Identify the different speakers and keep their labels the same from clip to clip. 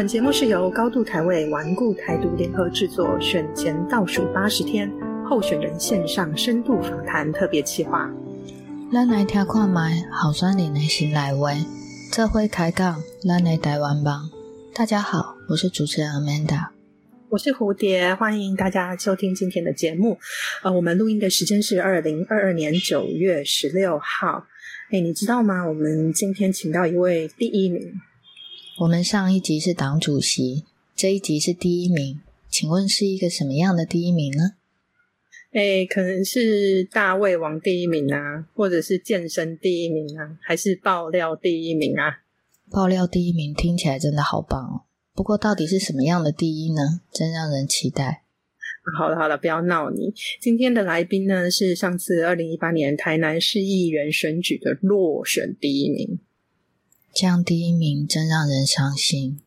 Speaker 1: 本节目是由高度台位顽固台独联合制作，选前倒数八十天候选人线上深度访谈特别企划。
Speaker 2: 咱来听看麦好酸林的新来位，这回开讲咱的台湾帮。大家好，我是主持人 Amanda，
Speaker 1: 我是蝴蝶，欢迎大家收听今天的节目。呃，我们录音的时间是二零二二年九月十六号。哎，你知道吗？我们今天请到一位第一名。
Speaker 2: 我们上一集是党主席，这一集是第一名，请问是一个什么样的第一名呢？
Speaker 1: 哎，可能是大胃王第一名啊，或者是健身第一名啊，还是爆料第一名啊？
Speaker 2: 爆料第一名听起来真的好棒哦！不过到底是什么样的第一呢？真让人期待。
Speaker 1: 好了好了，不要闹你。今天的来宾呢，是上次二零一八年台南市议员选举的落选第一名。
Speaker 2: 这样第一名真让人伤心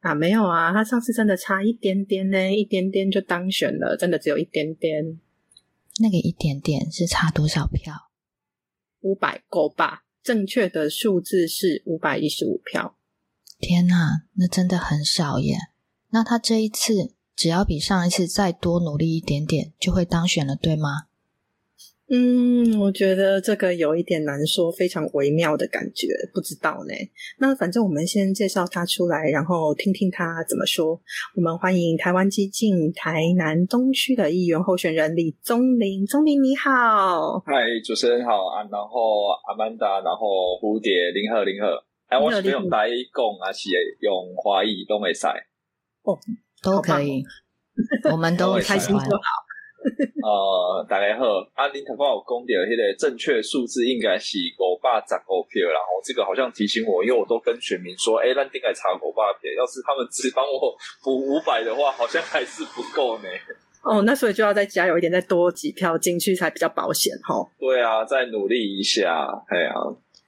Speaker 1: 啊！没有啊，他上次真的差一点点呢，一点点就当选了，真的只有一点点。
Speaker 2: 那个一点点是差多少票？
Speaker 1: 五百够吧？正确的数字是五百一十五票。
Speaker 2: 天哪，那真的很少耶！那他这一次只要比上一次再多努力一点点，就会当选了，对吗？
Speaker 1: 嗯，我觉得这个有一点难说，非常微妙的感觉，不知道呢。那反正我们先介绍他出来，然后听听他怎么说。我们欢迎台湾激进台南东区的议员候选人李宗林，宗林你好。
Speaker 3: 嗨，主持人好啊，然后阿曼达，然后蝴蝶，林鹤，林鹤。哎，我是用台语讲，还是用华语都没赛？
Speaker 1: 哦，
Speaker 2: 都可以，我们都
Speaker 1: 开心就好。
Speaker 3: 呃，大家好，啊，林头发有讲到，迄个正确数字应该是五百十五票，然后这个好像提醒我，因为我都跟选民说，哎，咱应该查五百票，要是他们只帮我补 五百的话，好像还是不够呢。
Speaker 1: 哦，那所以就要再加油一点，再多几票进去才比较保险哈。
Speaker 3: 对啊，再努力一下，哎呀，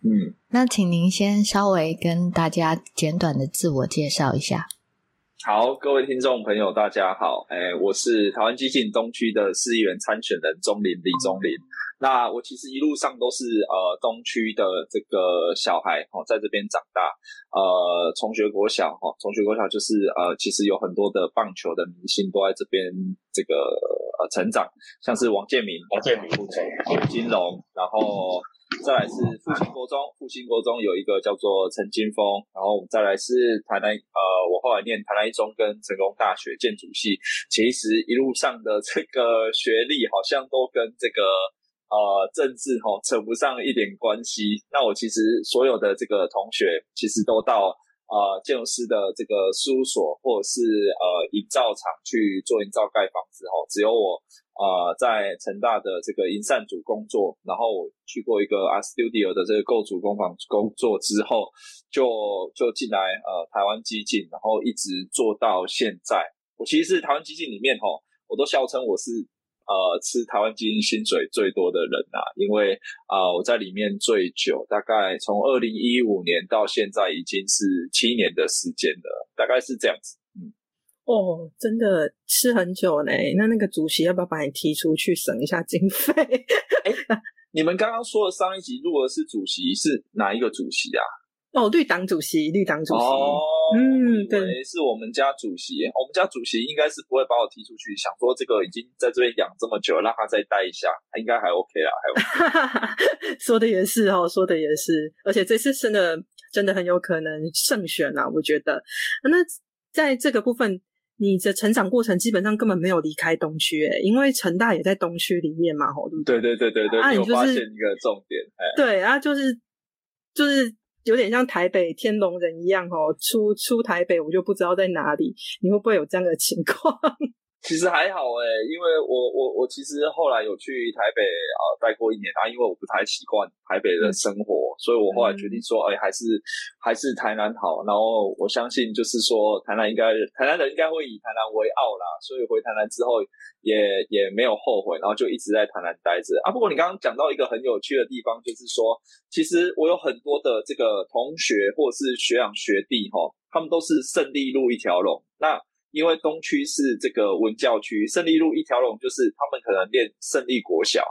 Speaker 3: 嗯，
Speaker 2: 那请您先稍微跟大家简短的自我介绍一下。
Speaker 3: 好，各位听众朋友，大家好，哎，我是台湾激进东区的市议员参选人钟林李钟林。那我其实一路上都是呃东区的这个小孩哦，在这边长大，呃，从学国小哈，从学国小就是呃，其实有很多的棒球的明星都在这边这个呃成长，像是王建民、
Speaker 4: 王建民、
Speaker 3: 金龙，然后。再来是复兴国中，复兴国中有一个叫做陈金峰，然后我们再来是台南，呃，我后来念台南一中跟成功大学建筑系，其实一路上的这个学历好像都跟这个呃政治哈扯不上一点关系。那我其实所有的这个同学其实都到呃建筑师的这个事务所或者是呃营造厂去做营造盖房子哈，只有我。啊，在成大的这个营善组工作，然后我去过一个 R Studio 的这个构组工坊工作之后，就就进来呃台湾基金，然后一直做到现在。我其实是台湾基金里面哈，我都笑称我是呃吃台湾基金薪水最多的人呐，因为啊我在里面最久，大概从二零一五年到现在已经是七年的时间了，大概是这样子。
Speaker 1: 哦，真的吃很久呢。那那个主席要不要把你踢出去省一下经费？
Speaker 3: 哎，你们刚刚说的上一集如果是主席是哪一个主席啊？
Speaker 1: 哦，绿党主席，绿党主席。
Speaker 3: 哦，嗯，对，是我们家主席。我们家主席应该是不会把我踢出去，想说这个已经在这边养这么久，让他再待一下，应该还 OK 啦，
Speaker 1: 还。说的也是哦，说的也是，而且这次真的真的很有可能胜选啊，我觉得。那在这个部分。你的成长过程基本上根本没有离开东区，诶，因为成大也在东区里面嘛，吼，对不
Speaker 3: 对？对对对对对，啊，你发现一个重点，
Speaker 1: 对，啊，就是就是有点像台北天龙人一样，吼，出出台北我就不知道在哪里，你会不会有这样的情况？
Speaker 3: 其实还好哎，因为我我我其实后来有去台北啊待过一年啊，因为我不太习惯台北的生活，所以我后来决定说，哎，还是还是台南好。然后我相信就是说，台南应该台南人应该会以台南为傲啦，所以回台南之后也也没有后悔，然后就一直在台南待着啊。不过你刚刚讲到一个很有趣的地方，就是说，其实我有很多的这个同学或者是学长学弟哈，他们都是胜利路一条龙那。因为东区是这个文教区，胜利路一条龙就是他们可能念胜利国小，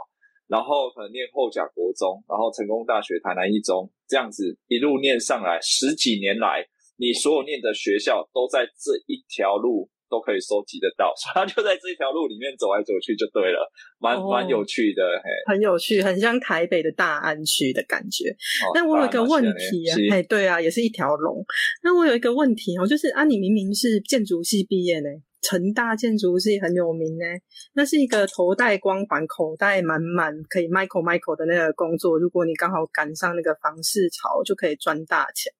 Speaker 3: 然后可能念后甲国中，然后成功大学台南一中这样子一路念上来，十几年来你所有念的学校都在这一条路。都可以收集得到，他就在这一条路里面走来走去就对了，蛮蛮有趣的，嘿，
Speaker 1: 很有趣，很像台北的大安区的感觉。那我有一个问题啊，哎，对啊，也是一条龙。那我有一个问题哦，就是啊，你明明是建筑系毕业呢，成大建筑系很有名呢，那是一个头戴光环、口袋满满可以 Michael Michael 的那个工作。如果你刚好赶上那个房市潮，就可以赚大钱。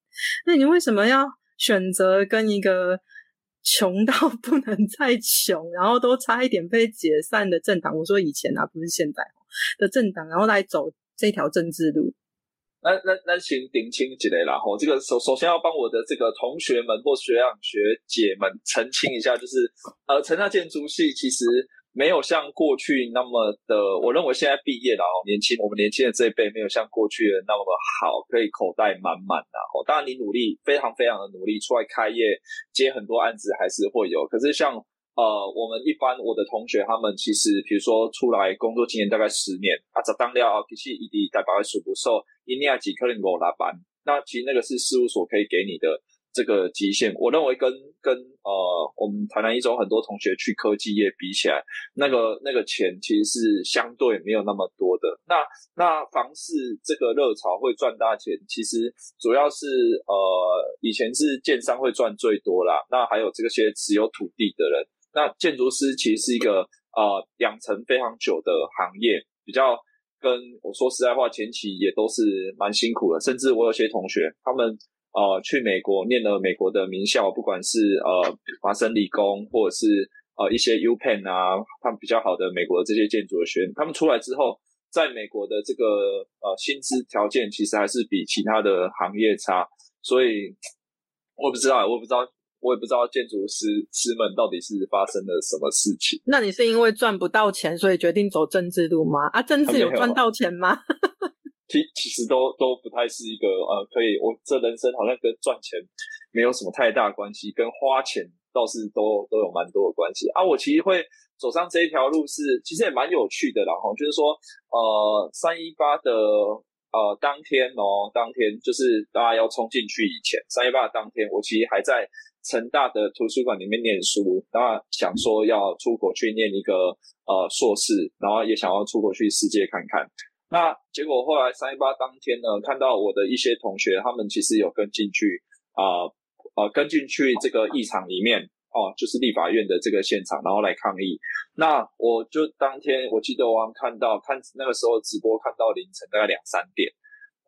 Speaker 1: 那你为什么要选择跟一个？穷到 不能再穷，然后都差一点被解散的政党，我说以前啊，不是现在的政党，然后来走这条政治路。
Speaker 3: 那那那，请顶清几类啦，吼，这个首首先要帮我的这个同学们或学长学姐们澄清一下，就是呃，城大建筑系其实。没有像过去那么的，我认为现在毕业了哦，年轻我们年轻的这一辈没有像过去的那么好，可以口袋满满的哦。当然你努力，非常非常的努力，出来开业接很多案子还是会有。可是像呃，我们一般我的同学他们其实，比如说出来工作经验大概十年啊，这当料其实一定代表数不受，一年几可能我拉班，那其实那个是事务所可以给你的。这个极限，我认为跟跟呃，我们台南一中很多同学去科技业比起来，那个那个钱其实是相对没有那么多的。那那房市这个热潮会赚大钱，其实主要是呃，以前是建商会赚最多啦。那还有这些持有土地的人，那建筑师其实是一个呃养成非常久的行业，比较跟我说实在话，前期也都是蛮辛苦的。甚至我有些同学他们。呃，去美国念了美国的名校，不管是呃麻省理工，或者是呃一些 U Penn 啊，他们比较好的美国的这些建筑的学院，他们出来之后，在美国的这个呃薪资条件其实还是比其他的行业差，所以我不知道，我不知道，我也不知道建筑师师们到底是发生了什么事情。
Speaker 1: 那你是因为赚不到钱，所以决定走政治路吗？啊，政治有赚到钱吗？
Speaker 3: 其其实都都不太是一个呃，可以我这人生好像跟赚钱没有什么太大关系，跟花钱倒是都都有蛮多的关系啊。我其实会走上这一条路是其实也蛮有趣的，然后就是说呃三一八的呃当天哦，当天就是大家要冲进去以前，三一八的当天，我其实还在成大的图书馆里面念书，然后想说要出国去念一个呃硕士，然后也想要出国去世界看看。那结果后来三一八当天呢，看到我的一些同学，他们其实有跟进去啊呃跟进去这个议场里面哦，就是立法院的这个现场，然后来抗议。那我就当天我记得我看到看那个时候直播看到凌晨大概两三点，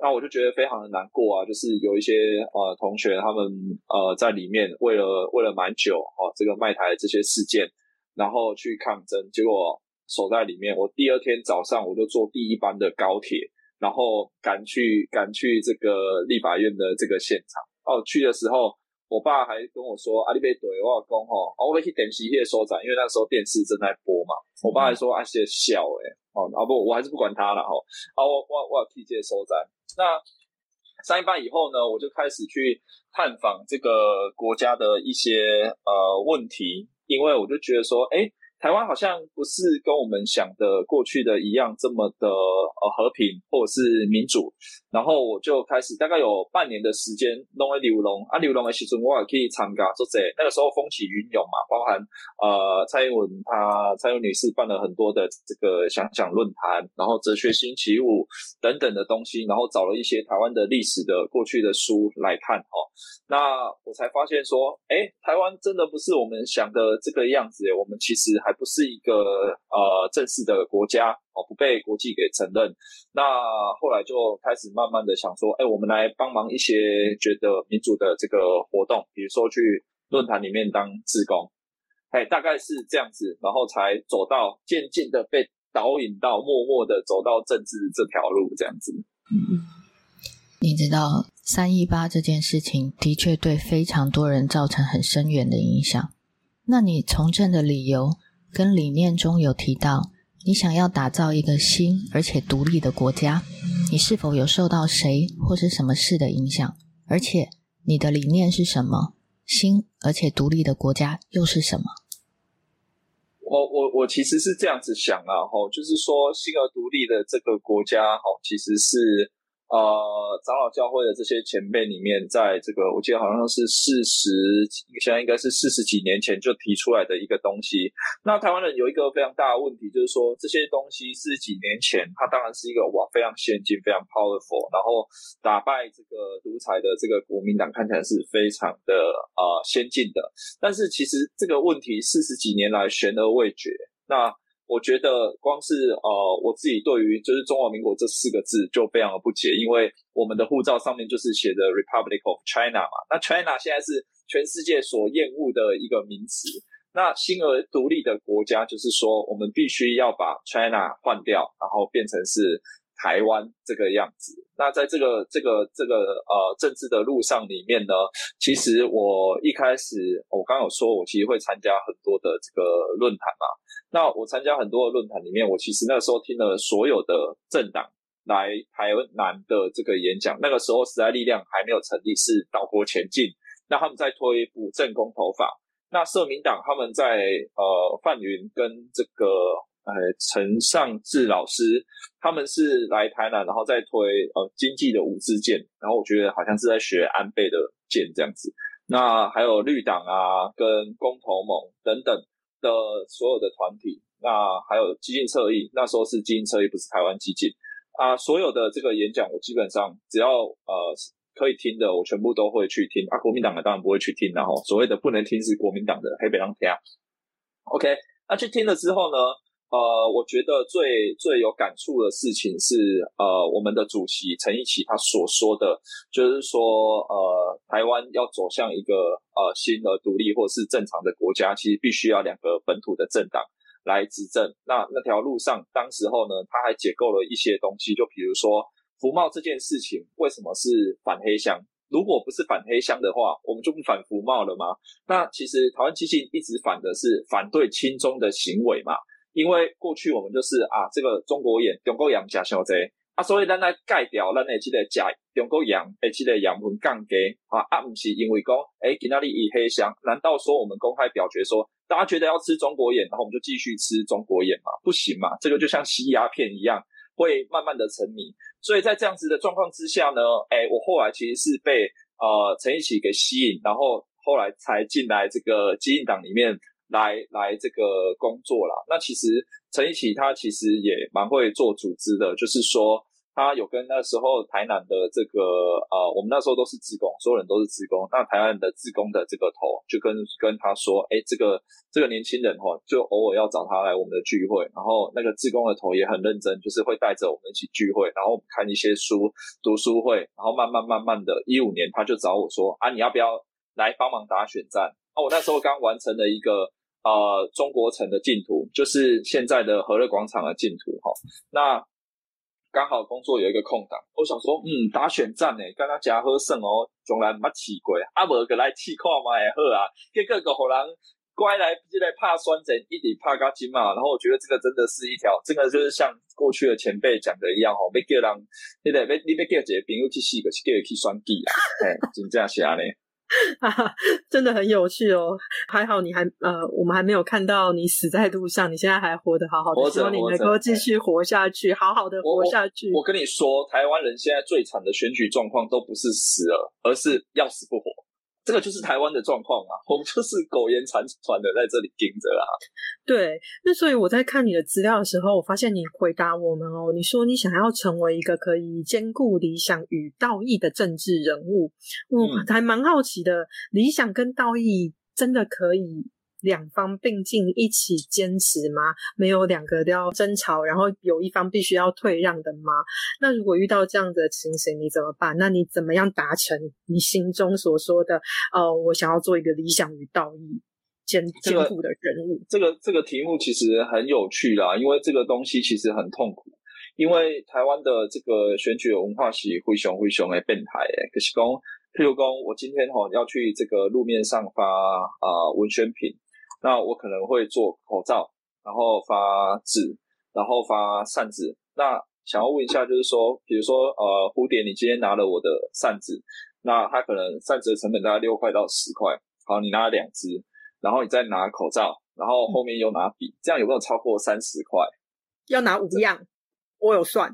Speaker 3: 那我就觉得非常的难过啊，就是有一些呃同学他们呃在里面为了为了蛮久哦这个卖台的这些事件，然后去抗争，结果。守在里面，我第二天早上我就坐第一班的高铁，然后赶去赶去这个立法院的这个现场。哦，去的时候，我爸还跟我说：“阿里贝怼我老公吼，我要去电视业收展，因为那时候电视正在播嘛。”我爸还说：“阿些笑诶，哦，啊不，我还是不管他了吼。啊，我我我要替这收展。那上一班以后呢，我就开始去探访这个国家的一些呃问题，因为我就觉得说，哎。台湾好像不是跟我们想的过去的一样这么的呃和平或者是民主，然后我就开始大概有半年的时间弄了刘龙啊，刘龙的时阵我也可以参加，做这那个时候风起云涌嘛，包含呃蔡英文她蔡英文女士办了很多的这个想想论坛，然后哲学星期五等等的东西，然后找了一些台湾的历史的过去的书来看哦，那我才发现说，哎，台湾真的不是我们想的这个样子，我们其实还。不是一个呃正式的国家哦，被国际给承认。那后来就开始慢慢的想说，哎，我们来帮忙一些觉得民主的这个活动，比如说去论坛里面当志工，哎，大概是这样子，然后才走到渐渐的被导引到，默默的走到政治这条路这样子。
Speaker 2: 嗯，你知道三一八这件事情的确对非常多人造成很深远的影响。那你从政的理由？跟理念中有提到，你想要打造一个新而且独立的国家，你是否有受到谁或是什么事的影响？而且你的理念是什么？新而且独立的国家又是什么？
Speaker 3: 我我我其实是这样子想啊，吼，就是说新而独立的这个国家，吼，其实是呃，长老教会的这些前辈里面，在这个我记得好像是四十，现在应该是四十几年前就提出来的一个东西。那台湾人有一个非常大的问题，就是说这些东西四十几年前，它当然是一个哇非常先进、非常 powerful，然后打败这个独裁的这个国民党，看起来是非常的呃先进的。但是其实这个问题四十几年来悬而未决。那我觉得光是呃，我自己对于就是中华民国这四个字就非常的不解，因为我们的护照上面就是写的 Republic of China 嘛，那 China 现在是全世界所厌恶的一个名词。那新而独立的国家，就是说我们必须要把 China 换掉，然后变成是台湾这个样子。那在这个这个这个呃政治的路上里面呢，其实我一开始我刚有说，我其实会参加很多的这个论坛嘛。那我参加很多的论坛里面，我其实那个时候听了所有的政党来台南的这个演讲。那个时候时代力量还没有成立，是岛国前进。那他们在推补正公投法。那社民党他们在呃范云跟这个呃陈尚志老师，他们是来台南，然后再推呃经济的五支箭。然后我觉得好像是在学安倍的箭这样子。那还有绿党啊，跟公投盟等等。的所有的团体，那还有激进侧翼，那时候是激进侧翼，不是台湾激进啊。所有的这个演讲，我基本上只要呃可以听的，我全部都会去听啊。国民党的当然不会去听，然后所谓的不能听是国民党的黑北浪听。OK，那去听了之后呢？呃，我觉得最最有感触的事情是，呃，我们的主席陈义起他所说的，就是说，呃，台湾要走向一个呃新的独立或是正常的国家，其实必须要两个本土的政党来执政。那那条路上，当时候呢，他还解构了一些东西，就比如说服贸这件事情，为什么是反黑箱？如果不是反黑箱的话，我们就不反服贸了吗？那其实台湾基金一直反的是反对亲中的行为嘛。因为过去我们就是啊，这个中国盐、中国洋加小贼啊，所以咱来盖掉，咱来记得加中国洋，诶，记得洋分降低啊，啊，不是因为讲诶，给那里以黑箱，难道说我们公开表决说，大家觉得要吃中国盐，然后我们就继续吃中国盐吗？不行嘛，这个就像吸鸦片一样，会慢慢的沉迷。所以在这样子的状况之下呢，诶，我后来其实是被呃陈一起给吸引，然后后来才进来这个基进党里面。来来这个工作啦。那其实陈一奇他其实也蛮会做组织的，就是说他有跟那时候台南的这个呃，我们那时候都是职工，所有人都是职工。那台湾的职工的这个头就跟跟他说，哎，这个这个年轻人哈，就偶尔要找他来我们的聚会。然后那个职工的头也很认真，就是会带着我们一起聚会，然后我们看一些书读书会，然后慢慢慢慢的，一五年他就找我说，啊，你要不要来帮忙打选战？啊，我那时候刚完成了一个呃中国城的净土，就是现在的和乐广场的净土哈。那刚好工作有一个空档，我想说，嗯，打选战呢，跟他加好胜哦，从来没试过，啊，无个来试看嘛也好啊。结果个好人乖来就来怕酸针，一直怕高筋嘛。然后我觉得这个真的是一条，这个就是像过去的前辈讲的一样哦，别叫人，你得别你别叫一个朋友去试个，去叫去酸计啊，哎，真正是安尼。
Speaker 1: 哈 哈，真的很有趣哦！还好你还呃，我们还没有看到你死在路上，你现在还活得好好的，希望你能够继续活下去，好好的活下去。
Speaker 3: 我跟你说，台湾人现在最惨的选举状况都不是死了，而是要死不活。这个就是台湾的状况啊，我们就是苟延残喘的在这里盯着啊。
Speaker 1: 对，那所以我在看你的资料的时候，我发现你回答我们哦，你说你想要成为一个可以兼顾理想与道义的政治人物，我还蛮好奇的，理想跟道义真的可以？两方并进一起坚持吗？没有两个都要争吵，然后有一方必须要退让的吗？那如果遇到这样的情形，你怎么办？那你怎么样达成你心中所说的？呃，我想要做一个理想与道义兼兼顾的人物。
Speaker 3: 这个这个题目其实很有趣啦，因为这个东西其实很痛苦。因为台湾的这个选举文化是灰熊灰熊的变态诶，可是讲，譬如讲，我今天哈要去这个路面上发啊文宣品。那我可能会做口罩，然后发纸，然后发扇子。那想要问一下，就是说，比如说，呃，蝴蝶，你今天拿了我的扇子，那它可能扇子的成本大概六块到十块。好，你拿了两只，然后你再拿口罩，然后后面又拿笔，这样有没有超过三十块？
Speaker 1: 要拿五样，我有算。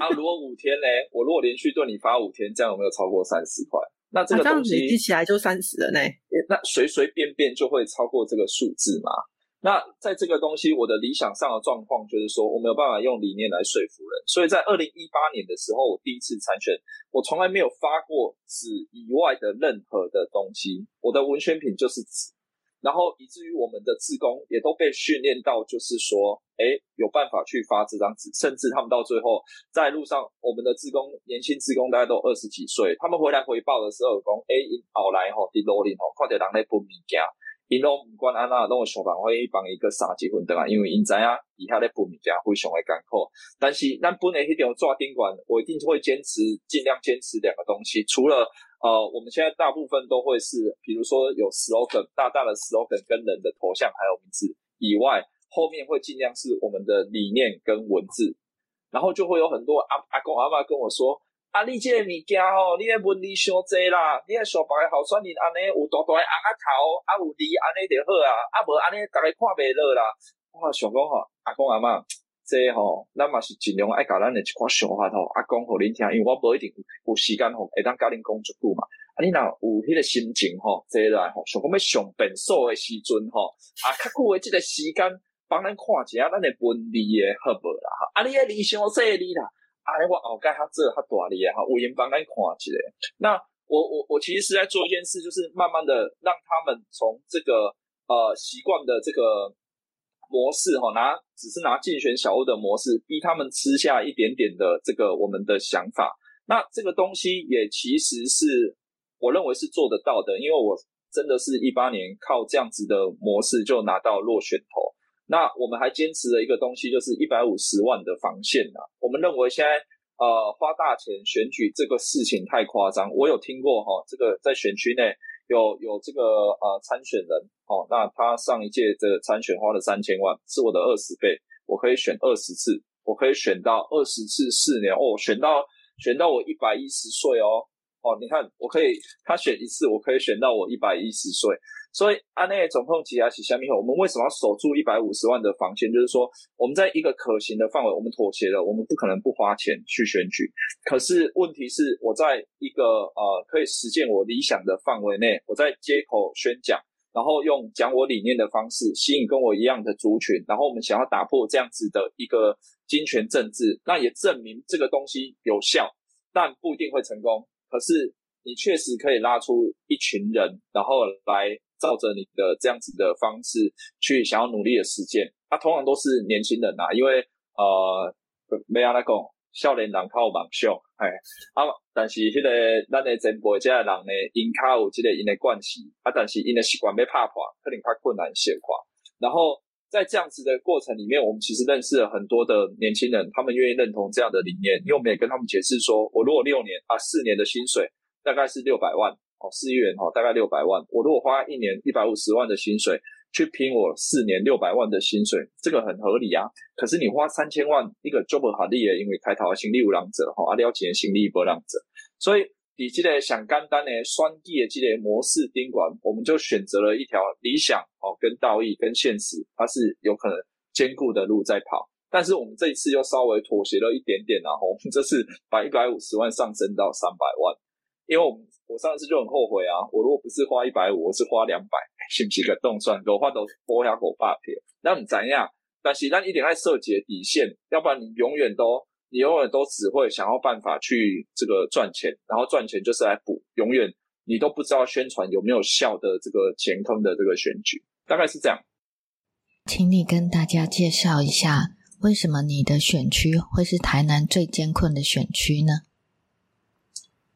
Speaker 3: 啊，如果五天呢？我如果连续对你发五天，这样有没有超过三十块？那这个东西
Speaker 1: 积起来就三十了呢。
Speaker 3: 那随随便便就会超过这个数字嘛？那在这个东西，我的理想上的状况就是说，我没有办法用理念来说服人。所以在二零一八年的时候，我第一次参选，我从来没有发过纸以外的任何的东西，我的文宣品就是纸。然后以至于我们的职工也都被训练到，就是说，哎，有办法去发这张纸，甚至他们到最后在路上，我们的职工年轻职工大概都二十几岁，他们回来回报的时候讲，哎，后来吼，伫路里吼，看到人咧分物件。因拢唔管安那，拢想办法去帮一个杀结婚的啊，因为因知啊，以下咧本物件非常的艰苦。但是咱本来迄条抓宾馆，我一定会坚持，尽量坚持两个东西。除了呃，我们现在大部分都会是，比如说有 slogan，大大的 slogan 跟人的头像还有名字以外，后面会尽量是我们的理念跟文字，然后就会有很多阿阿公阿妈跟我说。啊！你这个物件吼，你的文字伤济啦，你的小白好算你安尼有大大的红啊头，啊有字安尼就好啊，啊无安尼大家看袂落啦。我想讲吼，阿公阿妈，这吼，咱嘛是尽量爱甲咱的一寡想法吼，阿公互恁听，因为我无一定有时间吼，会当甲恁讲足久嘛。啊，你若有迄个心情吼，坐来吼，想讲要上便所的时阵吼，啊，较久的即个时间帮咱看一下咱的文字的好无啦？啊，你的理想说你啦。啊，我后盖他这他大力哈，我先帮咱看一下。那我我我其实是在做一件事，就是慢慢的让他们从这个呃习惯的这个模式哈，拿只是拿竞选小物的模式，逼他们吃下一点点的这个我们的想法。那这个东西也其实是我认为是做得到的，因为我真的是一八年靠这样子的模式就拿到落选头。那我们还坚持了一个东西，就是一百五十万的防线呐。我们认为现在呃花大钱选举这个事情太夸张。我有听过哈，这个在选区内有有这个呃参选人哦，那他上一届的参选花了三千万，是我的二十倍，我可以选二十次，我可以选到二十次四年哦，选到选到我一百一十岁哦哦，你看我可以他选一次，我可以选到我一百一十岁。所以，安内总统提下起下面后，我们为什么要守住一百五十万的防线？就是说，我们在一个可行的范围，我们妥协了，我们不可能不花钱去选举。可是问题是，我在一个呃可以实现我理想的范围内，我在街口宣讲，然后用讲我理念的方式吸引跟我一样的族群，然后我们想要打破这样子的一个金权政治，那也证明这个东西有效，但不一定会成功。可是你确实可以拉出一群人，然后来。照着你的这样子的方式去想要努力的实践，他通常都是年轻人呐，因为呃，没阿那讲，少年人靠梦想，哎，啊，但是迄个咱的前辈这人呢，因靠有这个因的关系，啊，但是因的习惯被拍破，可能较困难些化。然后在这样子的过程里面，我们其实认识了很多的年轻人，他们愿意认同这样的理念，因为我们也跟他们解释说，我如果六年啊四年的薪水大概是六百万。哦，四亿元哦，大概六百万。我如果花一年一百五十万的薪水去拼我四年六百万的薪水，这个很合理啊。可是你花三千万一个 job 好利耶，因为开头心力无浪者哈，阿廖钱心力不浪者，所以你这个想干单呢，双地的这个模式宾馆，我们就选择了一条理想哦，跟道义跟现实，它是有可能兼顾的路在跑。但是我们这一次又稍微妥协了一点点然后我们这次把一百五十万上升到三百万，因为我们。我上次就很后悔啊！我如果不是花一百五，我是花两百，是不是个动算？我花都拨下狗霸片，那你怎样？但是那一点爱设计的底线，要不然你永远都，你永远都只会想要办法去这个赚钱，然后赚钱就是来补，永远你都不知道宣传有没有效的这个前坑的这个选举，大概是这样。
Speaker 2: 请你跟大家介绍一下，为什么你的选区会是台南最艰困的选区呢？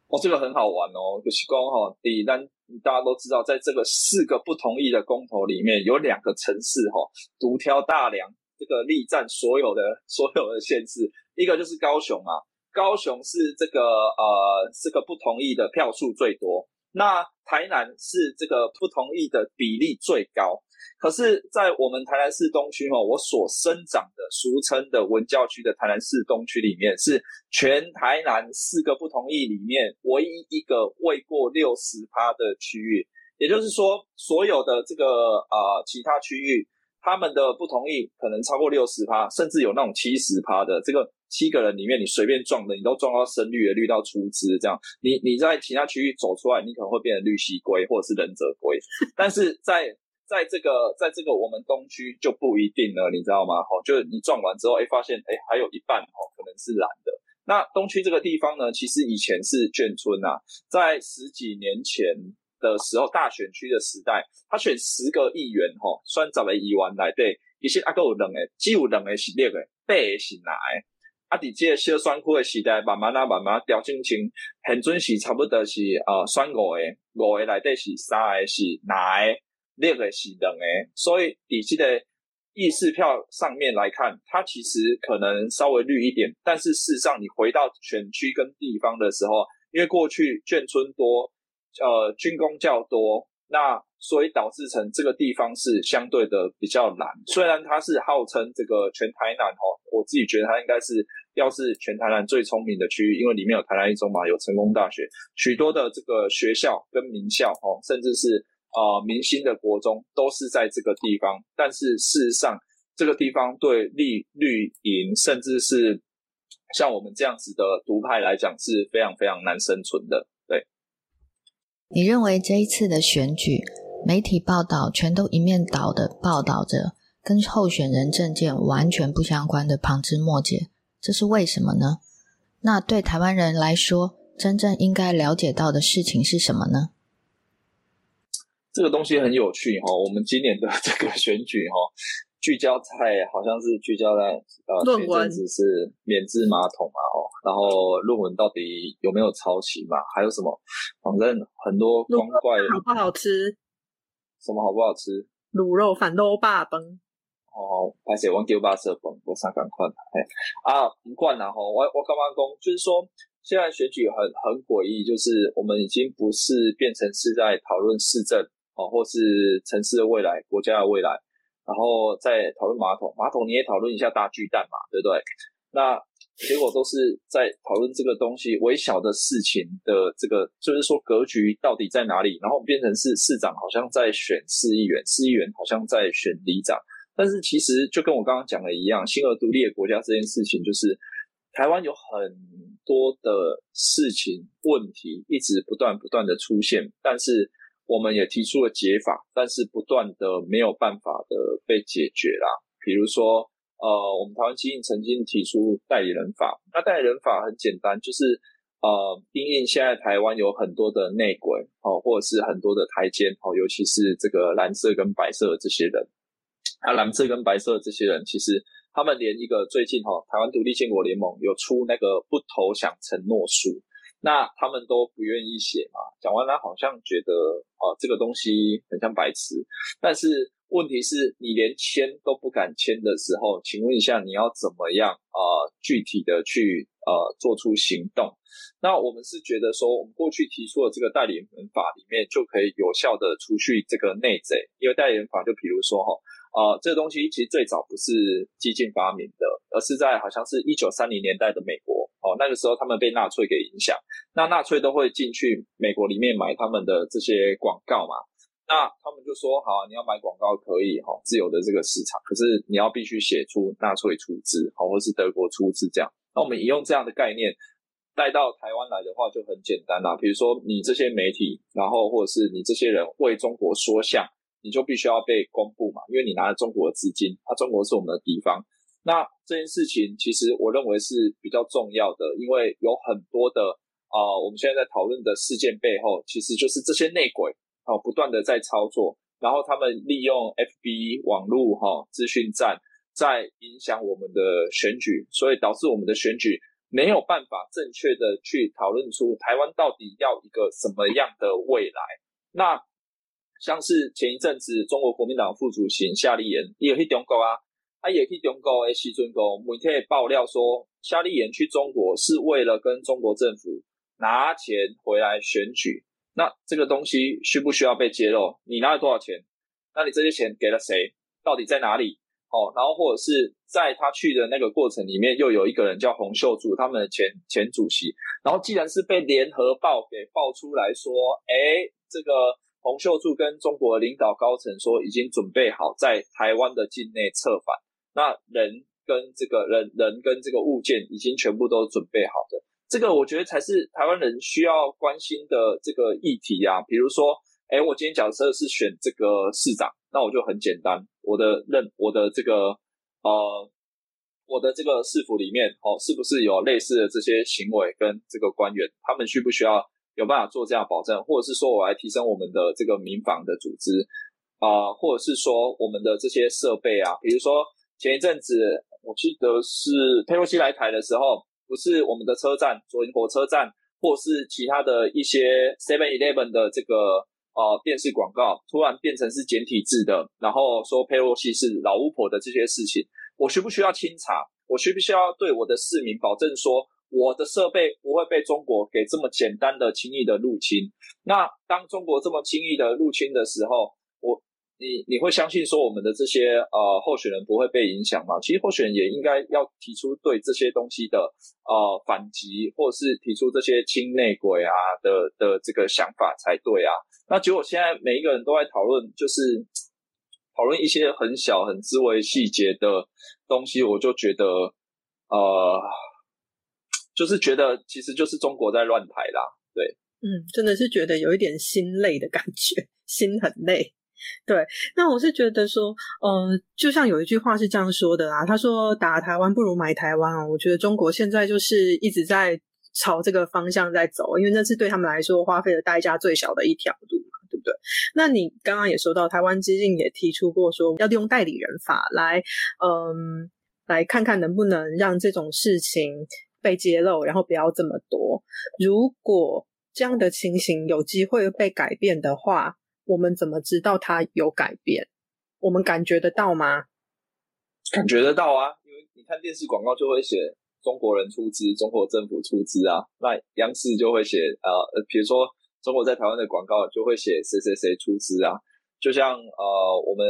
Speaker 3: 哦，这个很好玩哦，就是讲哈，第一，大家都知道，在这个四个不同意的公投里面，有两个城市哈独挑大梁，这个力战所有的所有的县市，一个就是高雄啊，高雄是这个呃这个不同意的票数最多，那台南是这个不同意的比例最高。可是，在我们台南市东区哦，我所生长的俗称的文教区的台南市东区里面，是全台南四个不同意里面唯一一个未过六十趴的区域。也就是说，所有的这个呃其他区域，他们的不同意可能超过六十趴，甚至有那种七十趴的。这个七个人里面，你随便撞的，你都撞到深绿的绿到出汁，这样你你在其他区域走出来，你可能会变成绿蜥龟或者是忍者龟，但是在在这个在这个我们东区就不一定了，你知道吗？哦，就是你撞完之后，哎，发现哎还有一半哦可能是蓝的。那东区这个地方呢，其实以前是眷村啊，在十几年前的时候，大选区的时代，他选十个议员吼，算十个议员来对，其实啊个有两个，只有两个是列个，八个是哪个？啊，伫这个小选区的时代，慢慢啊慢慢调整成，现准是差不多是呃选五个，五个内底是三个是哪个？六个是两个，所以底下的。议事票上面来看，它其实可能稍微绿一点，但是事实上，你回到选区跟地方的时候，因为过去眷村多，呃，军工较多，那所以导致成这个地方是相对的比较难。虽然它是号称这个全台南哦，我自己觉得它应该是要是全台南最聪明的区域，因为里面有台南一中嘛，有成功大学，许多的这个学校跟名校哦，甚至是。啊，明星的国中都是在这个地方，但是事实上，这个地方对绿绿营，甚至是像我们这样子的独派来讲，是非常非常难生存的。对，
Speaker 2: 你认为这一次的选举，媒体报道全都一面倒的报道着跟候选人证件完全不相关的旁枝末节，这是为什么呢？那对台湾人来说，真正应该了解到的事情是什么呢？
Speaker 3: 这个东西很有趣哈，我们今年的这个选举哈，聚焦在好像是聚焦在呃，
Speaker 1: 论文
Speaker 3: 只是免治马桶嘛哦，然后论文到底有没有抄袭嘛？还有什么？反正很多光怪
Speaker 1: 好不好吃？
Speaker 3: 什么好不好吃？
Speaker 1: 卤肉饭都霸崩
Speaker 3: 哦，而且我丢巴色崩，我上赶快哎啊不惯了哈，我我刚刚讲？就是说。现在选举很很诡异，就是我们已经不是变成是在讨论市政。哦，或是城市的未来、国家的未来，然后再讨论马桶。马桶你也讨论一下大巨蛋嘛，对不对？那结果都是在讨论这个东西微小的事情的这个，就是说格局到底在哪里？然后变成是市长好像在选市议员，市议员好像在选里长。但是其实就跟我刚刚讲的一样，新而独立的国家这件事情，就是台湾有很多的事情问题一直不断不断的出现，但是。我们也提出了解法，但是不断的没有办法的被解决啦。比如说，呃，我们台湾基金曾经提出代理人法，那代理人法很简单，就是呃，因应现在台湾有很多的内鬼哦，或者是很多的台奸哦，尤其是这个蓝色跟白色的这些人，啊，蓝色跟白色的这些人，其实他们连一个最近哈，台湾独立建国联盟有出那个不投降承诺书。那他们都不愿意写嘛？讲完了好像觉得哦，这个东西很像白痴。但是问题是你连签都不敢签的时候，请问一下你要怎么样啊？具体的去呃做出行动？那我们是觉得说，我们过去提出的这个代理人法里面就可以有效的除去这个内贼，因为代理人法就比如说哈。啊，这个东西其实最早不是激进发明的，而是在好像是一九三零年代的美国哦，那个时候他们被纳粹给影响，那纳粹都会进去美国里面买他们的这些广告嘛，那他们就说好，你要买广告可以哈，自由的这个市场，可是你要必须写出纳粹出资，好，或是德国出资这样。那我们引用这样的概念带到台湾来的话，就很简单啦，比如说你这些媒体，然后或者是你这些人为中国说相。你就必须要被公布嘛，因为你拿了中国的资金，啊，中国是我们的敌方。那这件事情其实我认为是比较重要的，因为有很多的啊，我们现在在讨论的事件背后，其实就是这些内鬼啊，不断的在操作，然后他们利用 FB 网络哈资讯战，在影响我们的选举，所以导致我们的选举没有办法正确的去讨论出台湾到底要一个什么样的未来。那像是前一阵子中国国民党副主席夏立言也去中国啊，他也去中国诶，西尊国媒体爆料说，夏立言去中国是为了跟中国政府拿钱回来选举。那这个东西需不需要被揭露？你拿了多少钱？那你这些钱给了谁？到底在哪里？哦，然后或者是在他去的那个过程里面，又有一个人叫洪秀柱，他们的前前主席。然后既然是被联合报给爆出来说，哎，这个。洪秀柱跟中国领导高层说，已经准备好在台湾的境内策反。那人跟这个人人跟这个物件已经全部都准备好的。这个我觉得才是台湾人需要关心的这个议题啊。比如说，哎，我今天假设是选这个市长，那我就很简单，我的任我的这个呃。我的这个市府里面哦，是不是有类似的这些行为跟这个官员，他们需不需要有办法做这样保证，或者是说我来提升我们的这个民防的组织啊，或者是说我们的这些设备啊，比如说前一阵子我记得是佩洛西来台的时候，不是我们的车站左营火车站，或是其他的一些 Seven Eleven 的这个呃电视广告，突然变成是简体字的，然后说佩洛西是老巫婆的这些事情。我需不需要清查？我需不需要对我的市民保证说，我的设备不会被中国给这么简单的、轻易的入侵？那当中国这么轻易的入侵的时候，我你你会相信说我们的这些呃候选人不会被影响吗？其实候选人也应该要提出对这些东西的呃反击，或是提出这些亲内鬼啊的的这个想法才对啊。那结果现在每一个人都在讨论，就是。讨论一些很小、很枝微细节的东西，我就觉得，呃，就是觉得其实就是中国在乱排啦。对，
Speaker 1: 嗯，真的是觉得有一点心累的感觉，心很累。对，那我是觉得说，呃，就像有一句话是这样说的啊，他说打台湾不如买台湾哦。我觉得中国现在就是一直在朝这个方向在走，因为那是对他们来说花费的代价最小的一条路嘛。对不对，那你刚刚也说到，台湾基金也提出过说，要利用代理人法来，嗯，来看看能不能让这种事情被揭露，然后不要这么多。如果这样的情形有机会被改变的话，我们怎么知道它有改变？我们感觉得到吗？
Speaker 3: 感觉得到啊，因为你看电视广告就会写中国人出资，中国政府出资啊，那央视就会写呃，比如说。中国在台湾的广告就会写谁谁谁出资啊，就像呃我们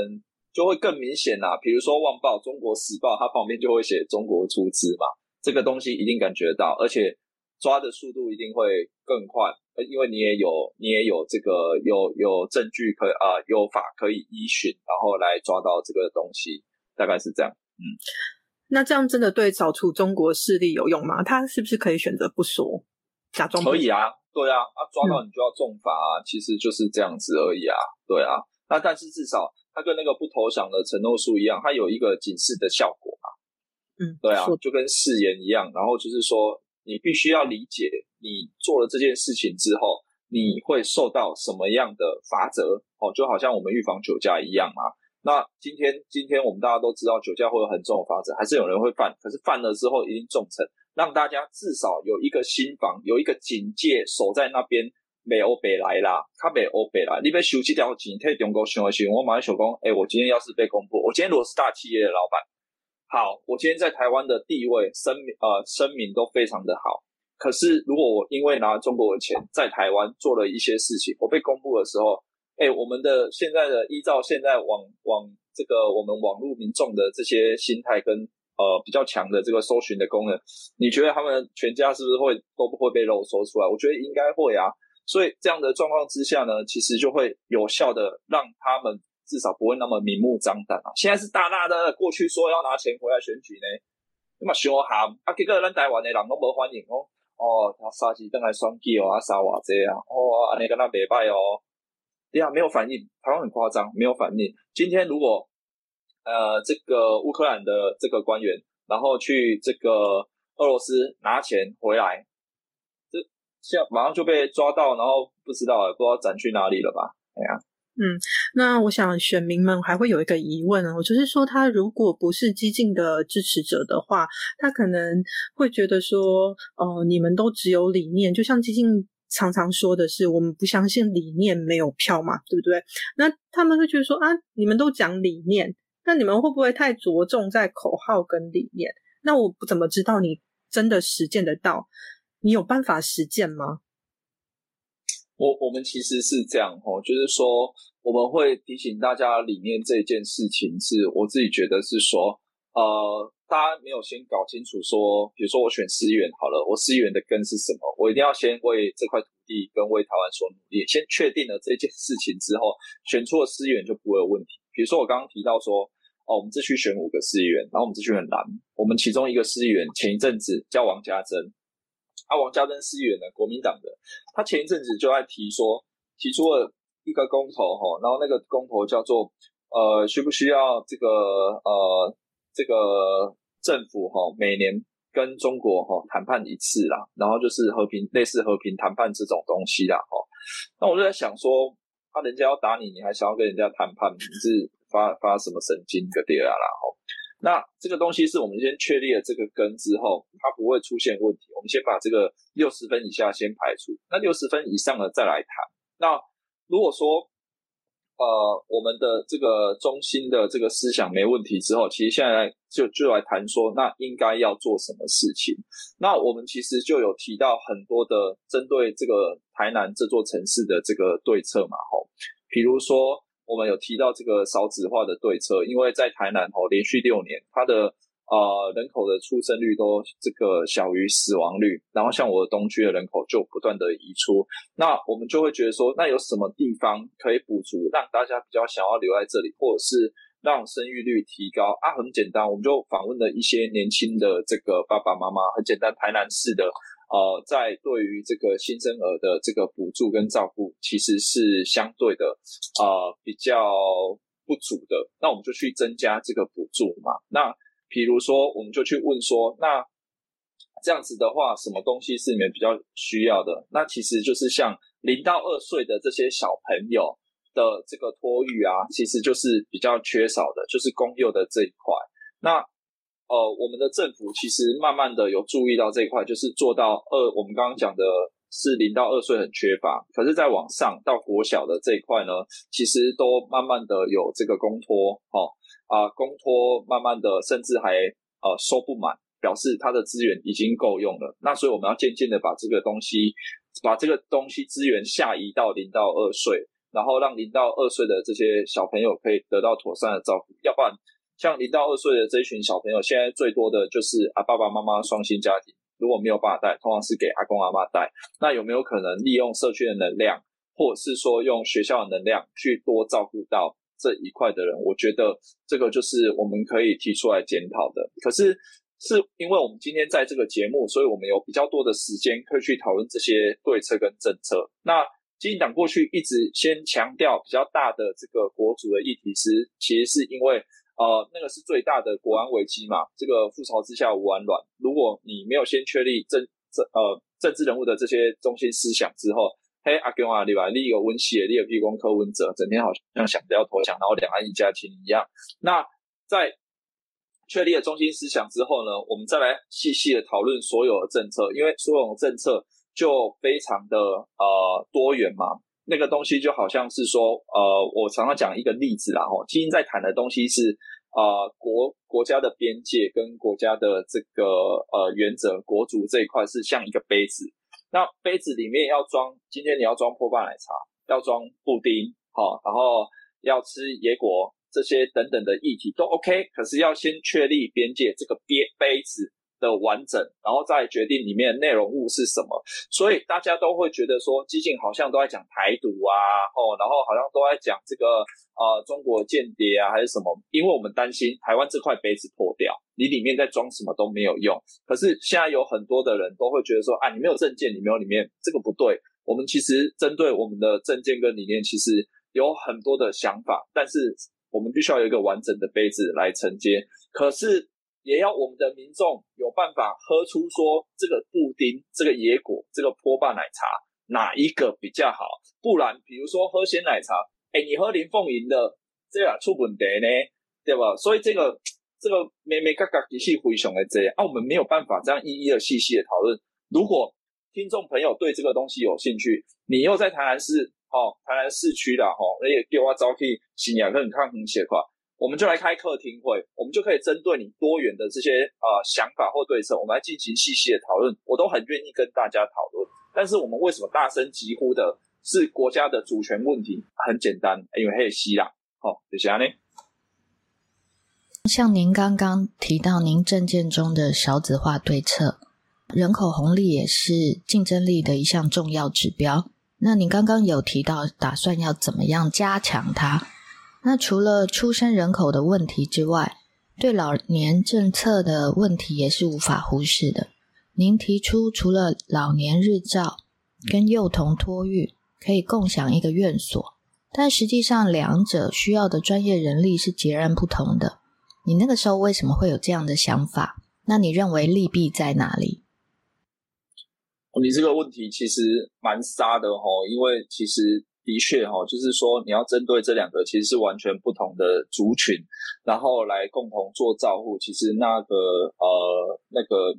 Speaker 3: 就会更明显啦，比如说《旺报》《中国时报》，它旁边就会写中国出资嘛，这个东西一定感觉得到，而且抓的速度一定会更快，因为你也有你也有这个有有证据可啊有法可以依循，然后来抓到这个东西，大概是这样。嗯，
Speaker 1: 那这样真的对找出中国势力有用吗？他是不是可以选择不说，假装
Speaker 3: 可以啊？对啊，啊抓到你就要重罚啊，其实就是这样子而已啊。对啊，那但是至少他跟那个不投降的承诺书一样，它有一个警示的效果嘛。
Speaker 1: 嗯，
Speaker 3: 对啊，就跟誓言一样。然后就是说，你必须要理解，你做了这件事情之后，你会受到什么样的罚则？哦，就好像我们预防酒驾一样嘛。那今天今天我们大家都知道酒驾会有很重的罚则，还是有人会犯，可是犯了之后一定重惩。让大家至少有一个心防，有一个警戒，守在那边。美欧北来啦，他美欧北来，你被收这条警退中国行为行我马上想讲，哎，我今天要是被公布，我今天如果是大企业的老板，好，我今天在台湾的地位声呃声明都非常的好。可是如果我因为拿中国的钱在台湾做了一些事情，我被公布的时候，哎，我们的现在的依照现在网网这个我们网络民众的这些心态跟。呃，比较强的这个搜寻的功能，你觉得他们全家是不是会都不会被漏搜出来？我觉得应该会啊。所以这样的状况之下呢，其实就会有效的让他们至少不会那么明目张胆啊。现在是大大的过去说要拿钱回来选举呢，那么凶悍啊！结果咱台湾的人都不欢迎哦。哦，他杀鸡登来双击哦，啊杀瓦这样哦，安尼跟他没拜哦。对啊，没有反应，台湾很夸张，没有反应。今天如果。呃，这个乌克兰的这个官员，然后去这个俄罗斯拿钱回来，这现马上就被抓到，然后不知道不知道转去哪里了吧？哎呀，
Speaker 1: 嗯，那我想选民们还会有一个疑问哦，就是说他如果不是激进的支持者的话，他可能会觉得说，哦，你们都只有理念，就像激进常常说的是，我们不相信理念没有票嘛，对不对？那他们会觉得说，啊，你们都讲理念。那你们会不会太着重在口号跟理念？那我不怎么知道你真的实践得到？你有办法实践吗？
Speaker 3: 我我们其实是这样哦，就是说我们会提醒大家理念这件事情，是我自己觉得是说，呃，大家没有先搞清楚说，比如说我选思源好了，我思源的根是什么？我一定要先为这块土地跟为台湾所努力，先确定了这件事情之后，选出了思源就不会有问题。比如说我刚刚提到说。哦，我们这区选五个市议员，然后我们这区很难。我们其中一个市议员前一阵子叫王家珍，啊，王家珍思远呢，国民党的，他前一阵子就在提说，提出了一个公投哈，然后那个公投叫做呃，需不需要这个呃，这个政府哈，每年跟中国哈谈判一次啦，然后就是和平类似和平谈判这种东西啦哈。那我就在想说，他人家要打你，你还想要跟人家谈判，你是？发发什么神经个跌啊啦吼，那这个东西是我们先确立了这个根之后，它不会出现问题。我们先把这个六十分以下先排除，那六十分以上的再来谈。那如果说呃我们的这个中心的这个思想没问题之后，其实现在就就来谈说，那应该要做什么事情？那我们其实就有提到很多的针对这个台南这座城市的这个对策嘛吼，比如说。我们有提到这个少子化的对策，因为在台南哦，连续六年它的呃人口的出生率都这个小于死亡率，然后像我的东区的人口就不断的移出，那我们就会觉得说，那有什么地方可以补足，让大家比较想要留在这里，或者是让生育率提高啊？很简单，我们就访问了一些年轻的这个爸爸妈妈，很简单，台南市的。呃，在对于这个新生儿的这个补助跟照顾，其实是相对的，呃，比较不足的。那我们就去增加这个补助嘛。那比如说，我们就去问说，那这样子的话，什么东西是你们比较需要的？那其实就是像零到二岁的这些小朋友的这个托育啊，其实就是比较缺少的，就是公幼的这一块。那呃，我们的政府其实慢慢的有注意到这一块，就是做到二，我们刚刚讲的是零到二岁很缺乏，可是再往上到国小的这一块呢，其实都慢慢的有这个公托，哈啊公托慢慢的甚至还呃收不满，表示它的资源已经够用了。那所以我们要渐渐的把这个东西，把这个东西资源下移到零到二岁，然后让零到二岁的这些小朋友可以得到妥善的照顾，要不然。像零到二岁的这一群小朋友，现在最多的就是啊爸爸妈妈双薪家庭，如果没有爸爸带，通常是给阿公阿妈带。那有没有可能利用社区的能量，或者是说用学校的能量去多照顾到这一块的人？我觉得这个就是我们可以提出来检讨的。可是是因为我们今天在这个节目，所以我们有比较多的时间可以去讨论这些对策跟政策。那基进党过去一直先强调比较大的这个国主的议题，是其实是因为。呃，那个是最大的国安危机嘛？这个覆巢之下无完卵。如果你没有先确立政政呃政治人物的这些中心思想之后，嘿阿公啊，对吧？立有温系，立有批光柯文哲，整天好像想着要投降，然后两岸一家亲一样。那在确立了中心思想之后呢，我们再来细细的讨论所有的政策，因为所有的政策就非常的呃多元嘛。那个东西就好像是说，呃，我常常讲一个例子啦，吼，今天在谈的东西是，呃，国国家的边界跟国家的这个呃原则，国足这一块是像一个杯子，那杯子里面要装，今天你要装破半奶茶，要装布丁，好，然后要吃野果这些等等的议题都 OK，可是要先确立边界，这个边杯子。的完整，然后再决定里面内容物是什么，所以大家都会觉得说，激进好像都在讲台独啊，哦，然后好像都在讲这个呃中国间谍啊，还是什么？因为我们担心台湾这块杯子破掉，你里面再装什么都没有用。可是现在有很多的人都会觉得说，啊，你没有证件，你没有里面这个不对。我们其实针对我们的证件跟理念，其实有很多的想法，但是我们必须要有一个完整的杯子来承接。可是。也要我们的民众有办法喝出说这个布丁、这个野果、这个波霸奶茶哪一个比较好？不然，比如说喝鲜奶茶，哎，你喝林凤营的，这样出问题呢，对吧？所以这个这个咩咩嘎嘎一系回熊的这样，啊，我们没有办法这样一一的细细的讨论。如果听众朋友对这个东西有兴趣，你又在台南市哦，台南市区的吼，那也给我招去新亚跟抗衡协话。我们就来开客厅会，我们就可以针对你多元的这些呃想法或对策，我们来进行细细的讨论。我都很愿意跟大家讨论。但是我们为什么大声疾呼的是国家的主权问题？很简单，因为黑西啦。好，谢谢呢。
Speaker 2: 像您刚刚提到，您政见中的少子化对策，人口红利也是竞争力的一项重要指标。那您刚刚有提到，打算要怎么样加强它？那除了出生人口的问题之外，对老年政策的问题也是无法忽视的。您提出，除了老年日照跟幼童托育可以共享一个院所，但实际上两者需要的专业人力是截然不同的。你那个时候为什么会有这样的想法？那你认为利弊在哪里？
Speaker 3: 你这个问题其实蛮杀的哦，因为其实。的确哈，就是说你要针对这两个其实是完全不同的族群，然后来共同做照护，其实那个呃那个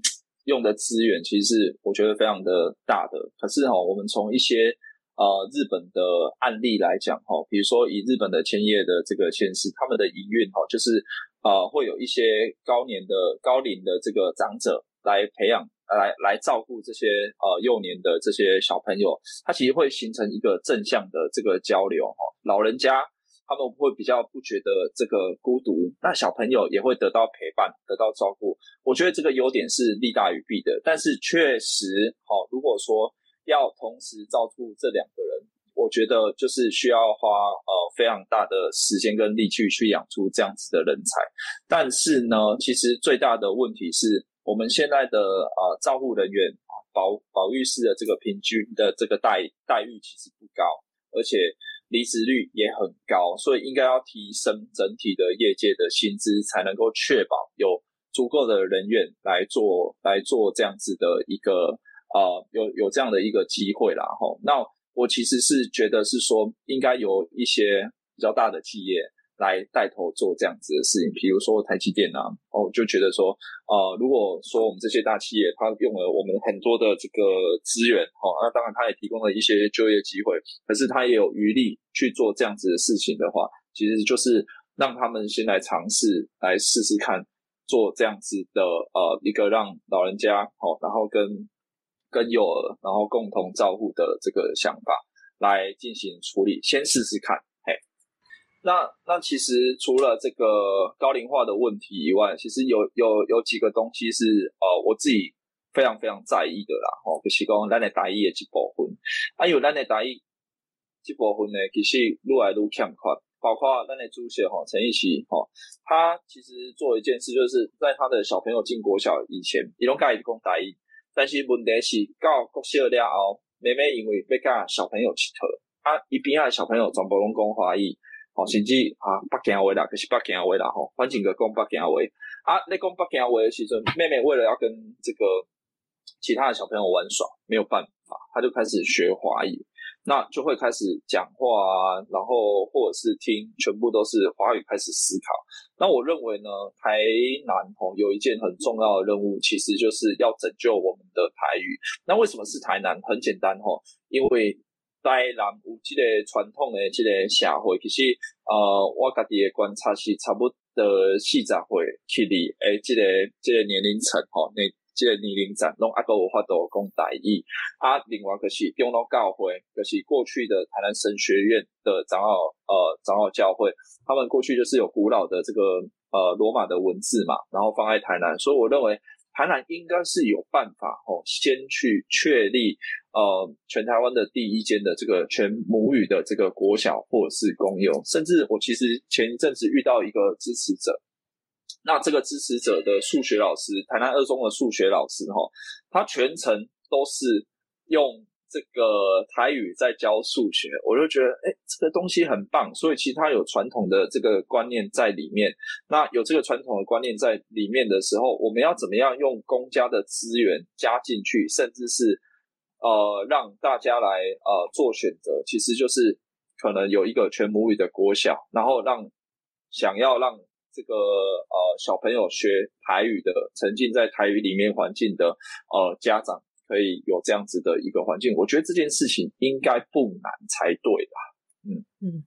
Speaker 3: 用的资源其实是我觉得非常的大的。可是哈，我们从一些呃日本的案例来讲哈，比如说以日本的千叶的这个县市，他们的营运哈，就是呃会有一些高年的高龄的这个长者来培养。来来照顾这些呃幼年的这些小朋友，他其实会形成一个正向的这个交流哈。老人家他们会比较不觉得这个孤独，那小朋友也会得到陪伴，得到照顾。我觉得这个优点是利大于弊的，但是确实好，如果说要同时照顾这两个人，我觉得就是需要花呃非常大的时间跟力气去养出这样子的人才。但是呢，其实最大的问题是。我们现在的呃照护人员啊，保保育师的这个平均的这个待待遇其实不高，而且离职率也很高，所以应该要提升整体的业界的薪资，才能够确保有足够的人员来做来做这样子的一个呃有有这样的一个机会啦哈。那我其实是觉得是说，应该有一些比较大的企业。来带头做这样子的事情，比如说台积电啊，哦，就觉得说，呃，如果说我们这些大企业，它用了我们很多的这个资源，哦，那当然它也提供了一些就业机会，可是它也有余力去做这样子的事情的话，其实就是让他们先来尝试，来试试看做这样子的，呃，一个让老人家，哦，然后跟跟幼儿，然后共同照顾的这个想法来进行处理，先试试看。那那其实除了这个高龄化的问题以外，其实有有有几个东西是呃我自己非常非常在意的啦。吼，就是讲咱的大一的这部分，还有咱的大一这部分呢，其实越来越欠缺。包括咱的主席吼陈奕奇吼，他其实做一件事，就是在他的小朋友进国小以前，伊拢教伊讲大一，但是问题是到国小了后，妹妹因为要教小朋友佚佗，啊，一边啊小朋友全部拢讲华语。哦，甚至啊，北京话啦，可是北京话啦，吼，反正个讲北京话。啊，你讲北京话的时阵，妹妹为了要跟这个其他的小朋友玩耍，没有办法，她就开始学华语，那就会开始讲话啊，然后或者是听，全部都是华语开始思考。那我认为呢，台南吼有一件很重要的任务，其实就是要拯救我们的台语。那为什么是台南？很简单吼，因为。台南有这个传统的这个社会，其实呃，我家己的观察是差不多四十岁起里诶，这个这个年龄层吼，那这个年龄层拢阿个有法度讲台语。啊，另外可是中老教会，就是过去的台南神学院的长老呃长老教会，他们过去就是有古老的这个呃罗马的文字嘛，然后放在台南，所以我认为。台南应该是有办法哦，先去确立呃全台湾的第一间的这个全母语的这个国小或是公幼，甚至我其实前一阵子遇到一个支持者，那这个支持者的数学老师，台南二中的数学老师哈，他全程都是用。这个台语在教数学，我就觉得，哎，这个东西很棒。所以其实它有传统的这个观念在里面。那有这个传统的观念在里面的时候，我们要怎么样用公家的资源加进去，甚至是呃让大家来呃做选择，其实就是可能有一个全母语的国小，然后让想要让这个呃小朋友学台语的，沉浸在台语里面环境的呃家长。可以有这样子的一个环境，我觉得这件事情应该不难才对吧？
Speaker 1: 嗯嗯，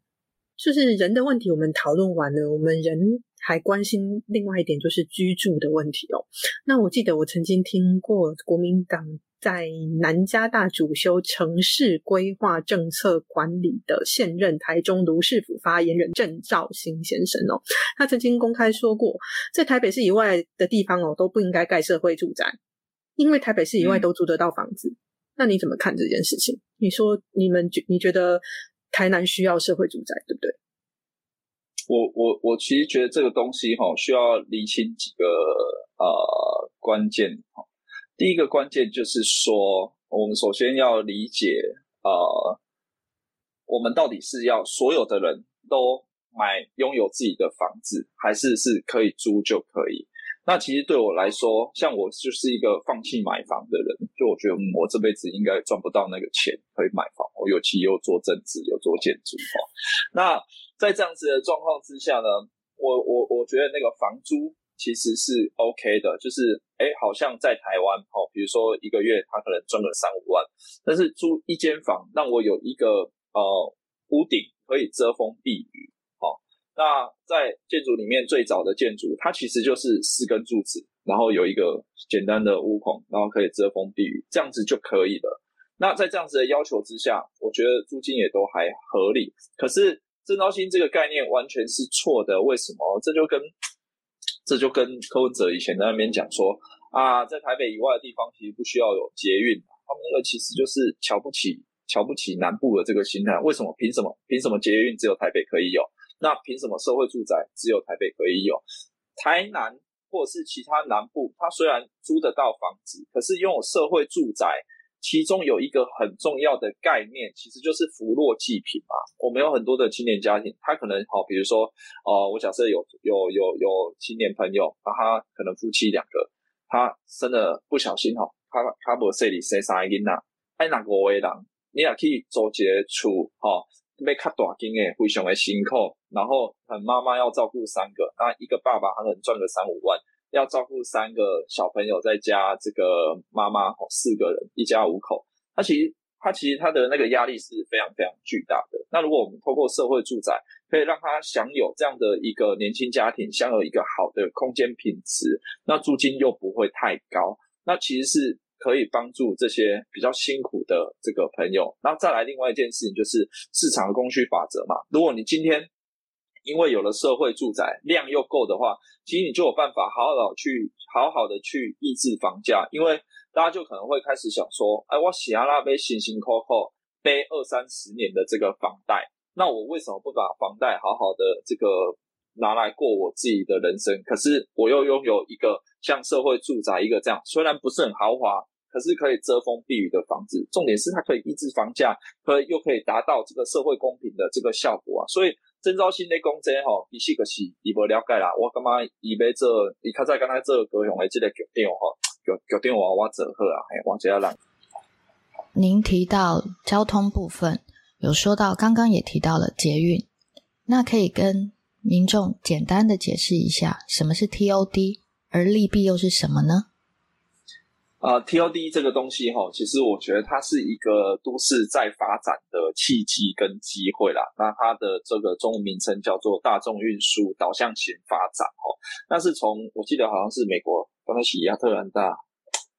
Speaker 1: 就是人的问题，我们讨论完了，我们人还关心另外一点，就是居住的问题哦。那我记得我曾经听过国民党在南加大主修城市规划政策管理的现任台中卢市府发言人郑兆兴先生哦，他曾经公开说过，在台北市以外的地方哦，都不应该盖社会住宅。因为台北市以外都租得到房子，那你怎么看这件事情？你说你们觉你觉得台南需要社会住宅，对不对？
Speaker 3: 我我我其实觉得这个东西哈，需要理清几个呃关键哈。第一个关键就是说，我们首先要理解呃，我们到底是要所有的人都买拥有自己的房子，还是是可以租就可以？那其实对我来说，像我就是一个放弃买房的人，就我觉得我这辈子应该赚不到那个钱可以买房。我尤其又做政治，又做建筑哈。那在这样子的状况之下呢，我我我觉得那个房租其实是 OK 的，就是哎，好像在台湾哦，比如说一个月他可能赚个三五万，但是租一间房让我有一个呃屋顶可以遮风避雨。那在建筑里面最早的建筑，它其实就是四根柱子，然后有一个简单的屋孔，然后可以遮风避雨，这样子就可以了。那在这样子的要求之下，我觉得租金也都还合理。可是正招新这个概念完全是错的，为什么？这就跟这就跟柯文哲以前在那边讲说啊，在台北以外的地方其实不需要有捷运，他们那个其实就是瞧不起瞧不起南部的这个心态。为什么？凭什么？凭什么捷运只有台北可以有？那凭什么社会住宅只有台北可以有？台南或是其他南部，它虽然租得到房子，可是拥有社会住宅，其中有一个很重要的概念，其实就是扶弱济贫嘛。我们有很多的青年家庭，他可能好，比如说，哦，我假设有有有有青年朋友，那他可能夫妻两个，他生了不小心哈，他他无说你生三个囡仔，哎，那个为人，你也可以做一个厝哈。被卡大金诶，非常的辛苦，然后很妈妈要照顾三个，那一个爸爸他可能赚个三五万，要照顾三个小朋友，再加这个妈妈哦，四个人一家五口，他其实他其实他的那个压力是非常非常巨大的。那如果我们透过社会住宅，可以让他享有这样的一个年轻家庭享有一个好的空间品质，那租金又不会太高，那其实是。可以帮助这些比较辛苦的这个朋友，然后再来另外一件事情就是市场的供需法则嘛。如果你今天因为有了社会住宅量又够的话，其实你就有办法好好去好好的去抑制房价，因为大家就可能会开始想说，哎，我喜阿拉背辛辛苦苦背二三十年的这个房贷，那我为什么不把房贷好好的这个拿来过我自己的人生？可是我又拥有一个。像社会住宅一个这样，虽然不是很豪华，可是可以遮风避雨的房子。重点是它可以抑制房价，可又可以达到这个社会公平的这个效果啊。所以征招新的公仔吼，一是个是伊无了解啦。我感觉伊要做，伊较早刚才做高雄的这个决定吼，决决定我我做好啊，嘿，我这样人。
Speaker 2: 您提到交通部分，有说到刚刚也提到了捷运，那可以跟民众简单的解释一下什么是 TOD？而利弊又是什么呢？
Speaker 3: 啊，TOD 这个东西哈，其实我觉得它是一个都市在发展的契机跟机会啦。那它的这个中文名称叫做大众运输导向型发展哦。那是从我记得好像是美国刚开始亚特兰大。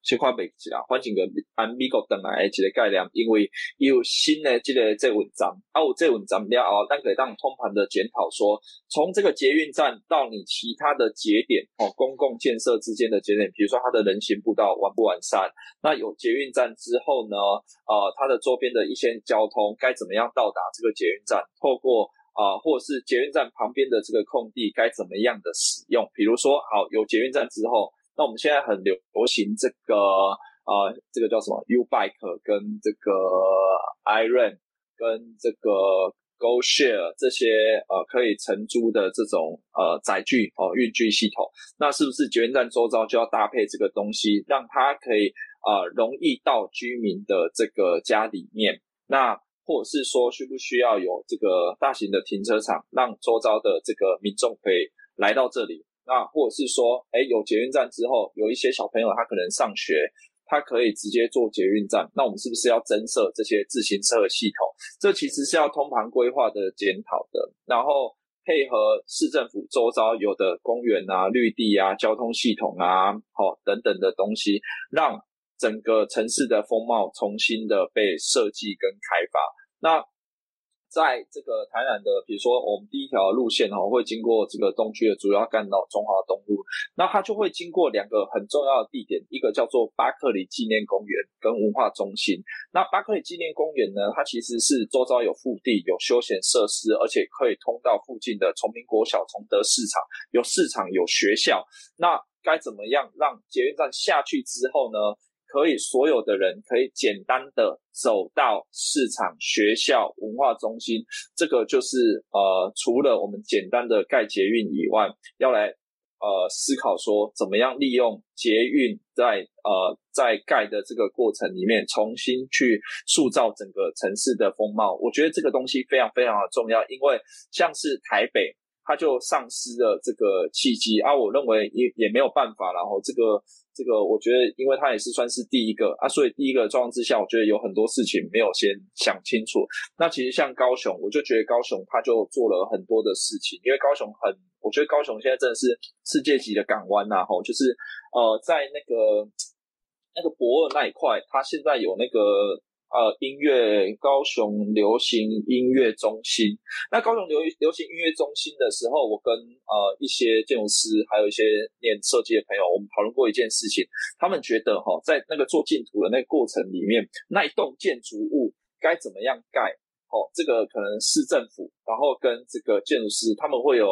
Speaker 3: 切块袂起啦，反正个按美国登来的一个概念，因为有新的这个这文章，啊，有这文章了后，咱可以当通盘的检讨说，从这个捷运站到你其他的节点哦，公共建设之间的节点，比如说它的人行步道完不完善，那有捷运站之后呢，呃，它的周边的一些交通该怎么样到达这个捷运站？透过啊，或者是捷运站旁边的这个空地该怎么样的使用？比如说，好，有捷运站之后。那我们现在很流行这个呃，这个叫什么 U Bike 跟这个 Iron 跟这个 Go Share 这些呃可以承租的这种呃载具哦运具系统，那是不是捷运站周遭就要搭配这个东西，让它可以呃容易到居民的这个家里面？那或者是说需不需要有这个大型的停车场，让周遭的这个民众可以来到这里？那或者是说，哎，有捷运站之后，有一些小朋友他可能上学，他可以直接坐捷运站。那我们是不是要增设这些自行车的系统？这其实是要通盘规划的检讨的，然后配合市政府周遭有的公园啊、绿地啊、交通系统啊，好等等的东西，让整个城市的风貌重新的被设计跟开发。那在这个台南的，比如说我们第一条路线哈，会经过这个东区的主要干道中华东路，那它就会经过两个很重要的地点，一个叫做巴克里纪念公园跟文化中心。那巴克里纪念公园呢，它其实是周遭有腹地、有休闲设施，而且可以通到附近的崇明国小、崇德市场，有市场、有学校。那该怎么样让捷运站下去之后呢？可以，所有的人可以简单的走到市场、学校、文化中心。这个就是呃，除了我们简单的盖捷运以外，要来呃思考说，怎么样利用捷运在呃在盖的这个过程里面，重新去塑造整个城市的风貌。我觉得这个东西非常非常的重要，因为像是台北，它就丧失了这个契机啊。我认为也也没有办法，然后这个。这个我觉得，因为他也是算是第一个啊，所以第一个状况之下，我觉得有很多事情没有先想清楚。那其实像高雄，我就觉得高雄他就做了很多的事情，因为高雄很，我觉得高雄现在真的是世界级的港湾呐，吼，就是呃，在那个那个博尔那一块，他现在有那个。呃，音乐高雄流行音乐中心。那高雄流流行音乐中心的时候，我跟呃一些建筑师，还有一些念设计的朋友，我们讨论过一件事情。他们觉得哈，在那个做净土的那个过程里面，那一栋建筑物该怎么样盖？哦，这个可能市政府，然后跟这个建筑师，他们会有。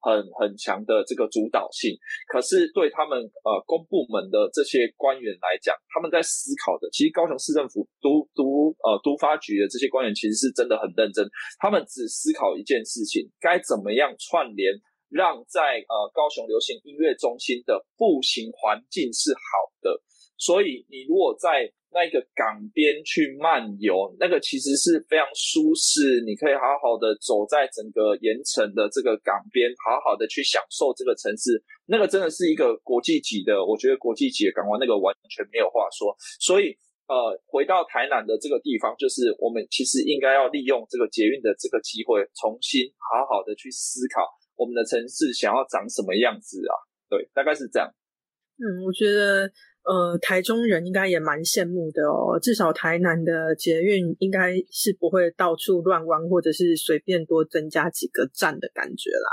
Speaker 3: 很很强的这个主导性，可是对他们呃公部门的这些官员来讲，他们在思考的，其实高雄市政府都都呃都发局的这些官员其实是真的很认真，他们只思考一件事情，该怎么样串联，让在呃高雄流行音乐中心的步行环境是好的，所以你如果在那个港边去漫游，那个其实是非常舒适，你可以好好的走在整个盐城的这个港边，好好的去享受这个城市，那个真的是一个国际级的，我觉得国际级的港湾，那个完全没有话说。所以，呃，回到台南的这个地方，就是我们其实应该要利用这个捷运的这个机会，重新好好的去思考我们的城市想要长什么样子啊？对，大概是这样。
Speaker 1: 嗯，我觉得。呃，台中人应该也蛮羡慕的哦。至少台南的捷运应该是不会到处乱弯，或者是随便多增加几个站的感觉啦。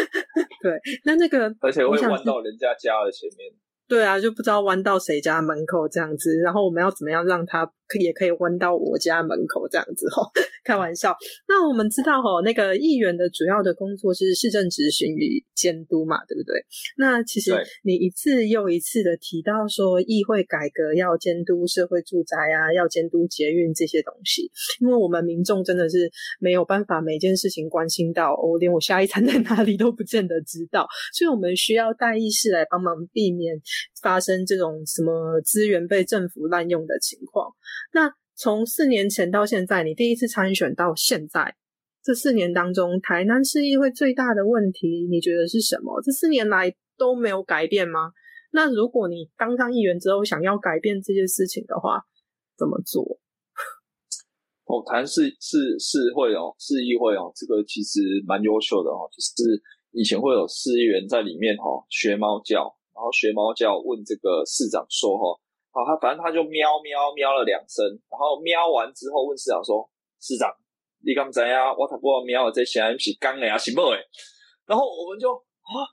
Speaker 1: 对，那那个
Speaker 3: 而且会弯到人家家的前面。
Speaker 1: 对啊，就不知道弯到谁家门口这样子。然后我们要怎么样让它？可也可以弯到我家门口这样子哈，开玩笑。那我们知道哈，那个议员的主要的工作是市政执行与监督嘛，对不对？那其实你一次又一次的提到说，议会改革要监督社会住宅啊，要监督捷运这些东西，因为我们民众真的是没有办法每件事情关心到，我连我下一餐在哪里都不见得知道，所以我们需要代议事来帮忙避免发生这种什么资源被政府滥用的情况。那从四年前到现在，你第一次参选到现在这四年当中，台南市议会最大的问题，你觉得是什么？这四年来都没有改变吗？那如果你当上议员之后想要改变这些事情的话，怎么做？
Speaker 3: 哦，台南市市市会哦，市议会哦，这个其实蛮优秀的哦，就是以前会有市议员在里面哈学猫叫，然后学猫叫问这个市长说哈。好，他反正他就喵喵喵了两声，然后喵完之后问市长说：“市长，你刚怎样？我他不喵了这些是刚的啊，是不？”哎，然后我们就啊，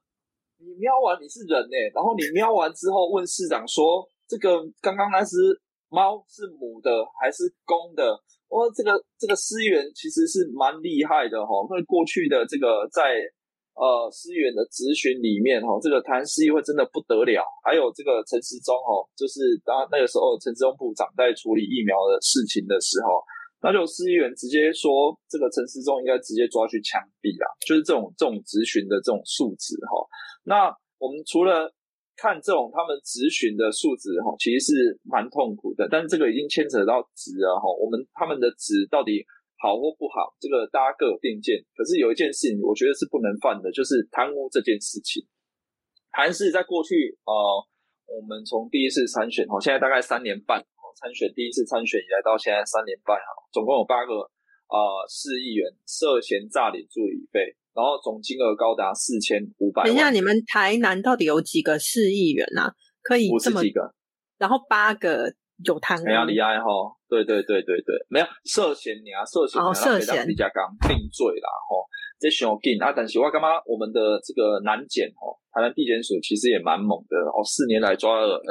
Speaker 3: 你喵完你是人哎，然后你喵完之后问市长说：“这个刚刚那只猫是母的还是公的？”我这个这个思源其实是蛮厉害的哈，因为过去的这个在。呃，思源的咨询里面哈，这个谭思议会真的不得了。还有这个陈时中哈，就是当那个时候陈时中部长在处理疫苗的事情的时候，那就司议员直接说，这个陈时中应该直接抓去枪毙啦。就是这种这种咨询的这种素质哈。那我们除了看这种他们咨询的素质哈，其实是蛮痛苦的。但这个已经牵扯到职了哈，我们他们的职到底？好或不好，这个大家各有定见。可是有一件事情，我觉得是不能犯的，就是贪污这件事情。韩是在过去，呃，我们从第一次参选，哦，现在大概三年半，哦，参选第一次参选以来到现在三年半，哈，总共有八个，呃，市议员涉嫌诈领助理费，然后总金额高达四千五百。
Speaker 1: 等一下，你们台南到底有几个市议员啊？可以这么
Speaker 3: 几个？
Speaker 1: 然后八个有贪污。
Speaker 3: 没有李爱哈，对对对对对，没有涉嫌你啊，涉嫌
Speaker 1: 哦涉嫌。
Speaker 3: 李家刚定罪啦吼，这小劲啊，但是我干嘛我们的这个南检吼，台湾地检署其实也蛮猛的哦，四年来抓了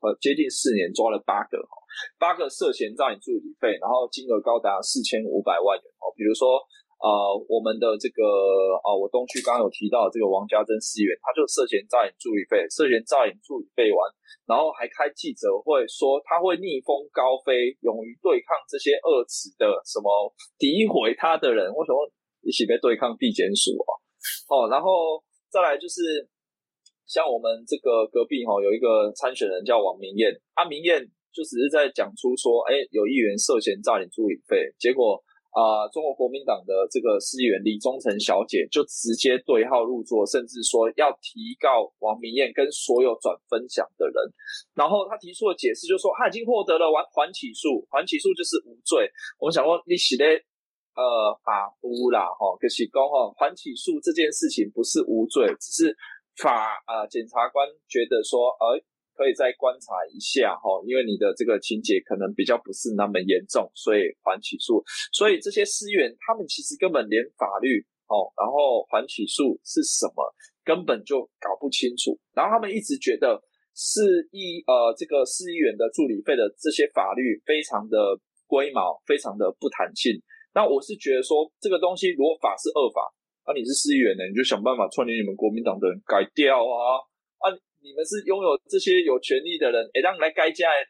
Speaker 3: 呃接近四年抓了八个哈，八个涉嫌诈领助理费，然后金额高达四千五百万元哦，比如说。呃，我们的这个啊，我东区刚刚有提到这个王家珍司员，他就涉嫌诈领助理费，涉嫌诈领助理费完，然后还开记者会说他会逆风高飞，勇于对抗这些恶词的什么诋毁他的人，为什么一起被对抗地检署啊？哦，然后再来就是像我们这个隔壁哈有一个参选人叫王明燕，阿明燕就只是在讲出说，哎，有议员涉嫌诈领助理费，结果。啊，中国国民党的这个司议员李忠诚小姐就直接对号入座，甚至说要提告王明燕跟所有转分享的人。然后他提出的解释就是说，他已经获得了完缓起诉，缓起诉就是无罪。我们想说，你写的呃法无啦哈，可是讲哈缓起诉这件事情不是无罪，只是法呃检察官觉得说，呃。可以再观察一下哈，因为你的这个情节可能比较不是那么严重，所以缓起诉。所以这些司员他们其实根本连法律哦，然后缓起诉是什么，根本就搞不清楚。然后他们一直觉得是一呃这个司议员的助理费的这些法律非常的龟毛，非常的不弹性。那我是觉得说这个东西如果法是恶法，那你是司议员呢，你就想办法串联你们国民党的人改掉啊啊！你们是拥有这些有权利的人，会让来改家的人，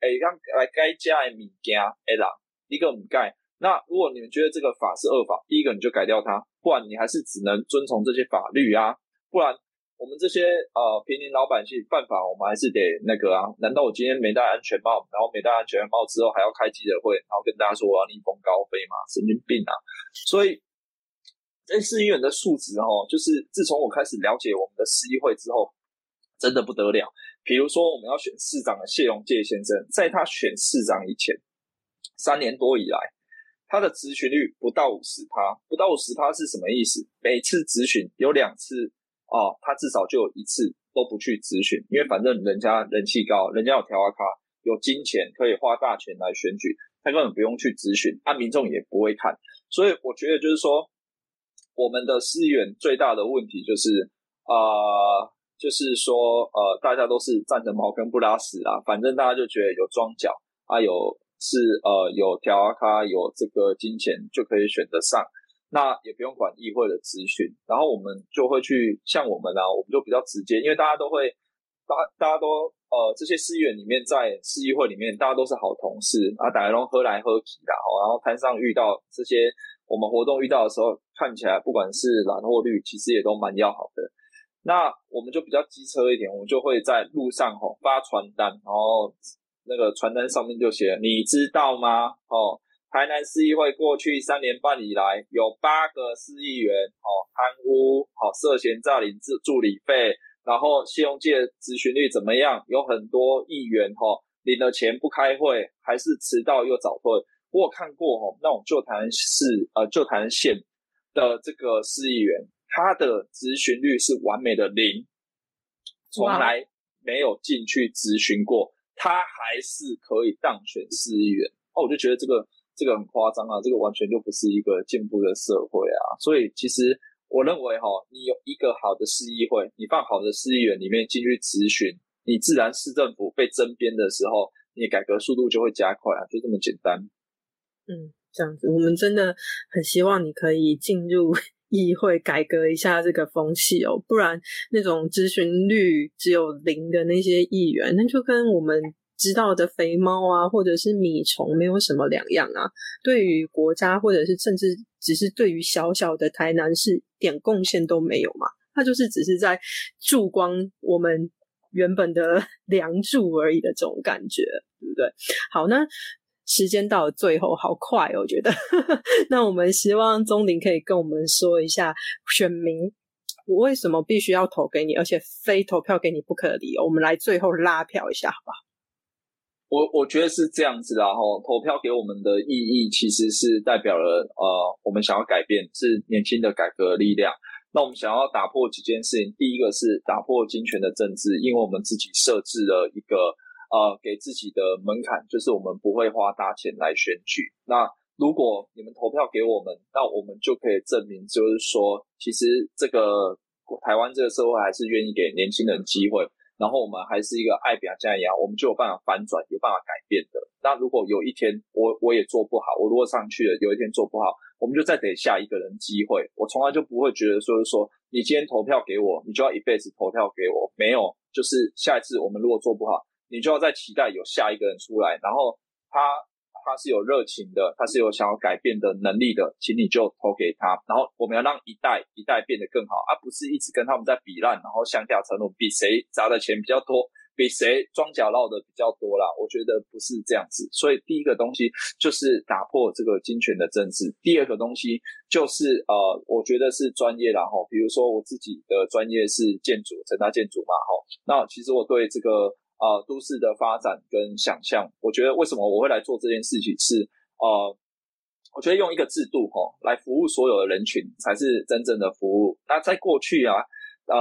Speaker 3: 会让来改家的物件的人，一个唔改。那如果你们觉得这个法是恶法，第一个你就改掉它，不然你还是只能遵从这些法律啊。不然我们这些呃平民老百姓犯法，我们还是得那个啊。难道我今天没戴安全帽，然后没戴安全帽之后还要开记者会，然后跟大家说我要逆风高飞吗？神经病啊！所以这市议员的素质哦，就是自从我开始了解我们的市议会之后。真的不得了，比如说我们要选市长的谢龙介先生，在他选市长以前，三年多以来，他的咨询率不到五十趴，不到五十趴是什么意思？每次咨询有两次哦，他至少就有一次都不去咨询，因为反正人家人气高，人家有条卡，有金钱可以花大钱来选举，他根本不用去咨询，啊，民众也不会看，所以我觉得就是说，我们的市议员最大的问题就是啊。就是说，呃，大家都是站着茅坑不拉屎啦，反正大家就觉得有庄脚啊，有是呃有条啊卡，有这个金钱就可以选得上，那也不用管议会的咨询，然后我们就会去像我们啊，我们就比较直接，因为大家都会，大大家都呃这些市议员里面在市议会里面，大家都是好同事啊，大家都喝来喝去的，然后摊上遇到这些我们活动遇到的时候，看起来不管是蓝或绿，其实也都蛮要好的。那我们就比较机车一点，我们就会在路上吼发传单，然后那个传单上面就写：你知道吗？哦，台南市议会过去三年半以来，有八个市议员哦贪污，哦涉嫌诈领助助理费，然后信用界咨询率怎么样？有很多议员哈领了钱不开会，还是迟到又早退。我有看过吼那种旧台南市呃旧台南县的这个市议员。他的咨询率是完美的零，从来没有进去咨询过，他还是可以当选市议员。哦，我就觉得这个这个很夸张啊，这个完全就不是一个进步的社会啊。所以其实我认为哈，你有一个好的市议会，你放好的市议员里面进去咨询，你自然市政府被征编的时候，你改革速度就会加快啊，就这么简单。
Speaker 1: 嗯，这样子，我们真的很希望你可以进入。议会改革一下这个风气哦，不然那种咨询率只有零的那些议员，那就跟我们知道的肥猫啊，或者是米虫没有什么两样啊。对于国家，或者是甚至只是对于小小的台南市，点贡献都没有嘛。他就是只是在助光我们原本的 梁柱而已的这种感觉，对不对？好，那。时间到了最后，好快，我觉得。那我们希望钟林可以跟我们说一下，选民我为什么必须要投给你，而且非投票给你不可的理由。我们来最后拉票一下，好不好？
Speaker 3: 我我觉得是这样子，然后投票给我们的意义，其实是代表了呃，我们想要改变，是年轻的改革力量。那我们想要打破几件事情，第一个是打破金权的政治，因为我们自己设置了一个。呃给自己的门槛，就是我们不会花大钱来选举。那如果你们投票给我们，那我们就可以证明，就是说，其实这个台湾这个社会还是愿意给年轻人机会。然后我们还是一个爱表加一样，我们就有办法反转，有办法改变的。那如果有一天我我也做不好，我如果上去了，有一天做不好，我们就再给下一个人机会。我从来就不会觉得说是说你今天投票给我，你就要一辈子投票给我。没有，就是下一次我们如果做不好，你就要在期待有下一个人出来，然后他。他是有热情的，他是有想要改变的能力的，请你就投给他。然后我们要让一代一代变得更好，而不是一直跟他们在比烂，然后向下沉沦，比谁砸的钱比较多，比谁庄脚绕的比较多啦。我觉得不是这样子。所以第一个东西就是打破这个金钱的政治。第二个东西就是呃，我觉得是专业啦哈。比如说我自己的专业是建筑，成大建筑嘛哈。那其实我对这个。啊，都市的发展跟想象，我觉得为什么我会来做这件事情是，呃，我觉得用一个制度哈来服务所有的人群才是真正的服务。那在过去啊，呃，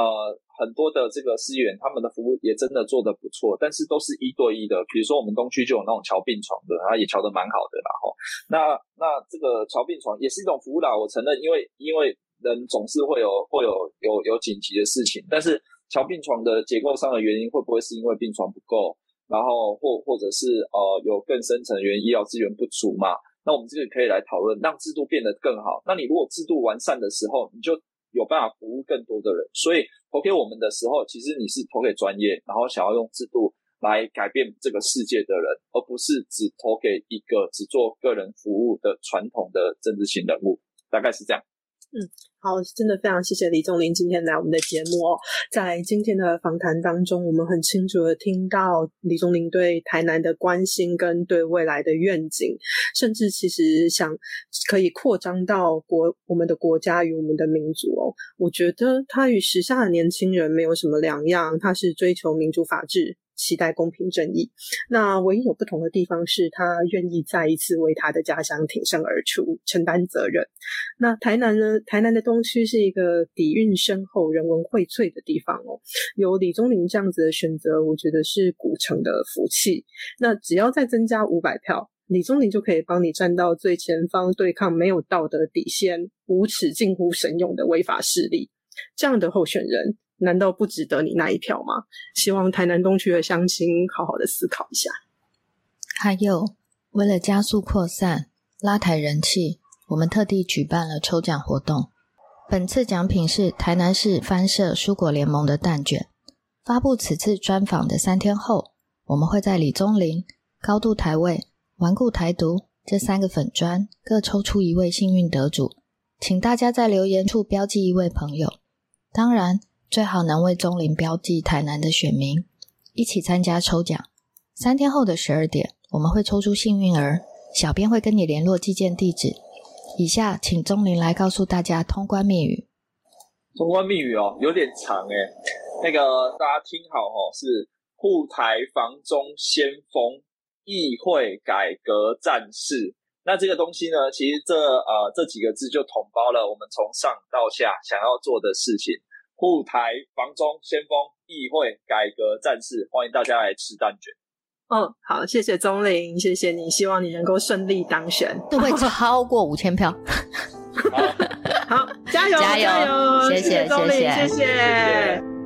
Speaker 3: 很多的这个资源，他们的服务也真的做得不错，但是都是一对一的。比如说我们东区就有那种桥病床的，然后也瞧得蛮好的啦哈。那那这个桥病床也是一种服务啦，我承认，因为因为人总是会有会有有有紧急的事情，但是。桥病床的结构上的原因会不会是因为病床不够，然后或或者是呃有更深层的原因，医疗资源不足嘛？那我们这个可以来讨论，让制度变得更好。那你如果制度完善的时候，你就有办法服务更多的人。所以投给我们的时候，其实你是投给专业，然后想要用制度来改变这个世界的人，而不是只投给一个只做个人服务的传统的政治型人物，大概是这样。
Speaker 1: 嗯，好，真的非常谢谢李宗林今天来我们的节目哦。在今天的访谈当中，我们很清楚的听到李宗林对台南的关心跟对未来的愿景，甚至其实想可以扩张到国我们的国家与我们的民族哦。我觉得他与时下的年轻人没有什么两样，他是追求民主法治。期待公平正义。那唯一有不同的地方是他愿意再一次为他的家乡挺身而出，承担责任。那台南呢？台南的东区是一个底蕴深厚、人文荟萃的地方哦。有李宗林这样子的选择，我觉得是古城的福气。那只要再增加五百票，李宗林就可以帮你站到最前方，对抗没有道德底线、无耻近乎神勇的违法势力。这样的候选人。难道不值得你那一票吗？希望台南东区的乡亲好好的思考一下。
Speaker 2: 还有，为了加速扩散、拉抬人气，我们特地举办了抽奖活动。本次奖品是台南市翻社蔬果联盟的蛋卷。发布此次专访的三天后，我们会在李宗林、高度台位、顽固台独这三个粉砖各抽出一位幸运得主，请大家在留言处标记一位朋友。当然。最好能为中林标记台南的选民，一起参加抽奖。三天后的十二点，我们会抽出幸运儿，小编会跟你联络寄件地址。以下请钟林来告诉大家通关密语。
Speaker 3: 通关密语哦，有点长诶，那个大家听好哦，是护台防中先锋，议会改革战士。那这个东西呢，其实这呃这几个字就统包了我们从上到下想要做的事情。护台防中先锋，议会改革战士，欢迎大家来吃蛋卷。
Speaker 1: 嗯，好，谢谢钟林，谢谢你，希望你能够顺利当选，
Speaker 2: 都会超过五千票。
Speaker 1: 好，加油，加油，
Speaker 2: 谢谢，
Speaker 1: 钟林，谢谢。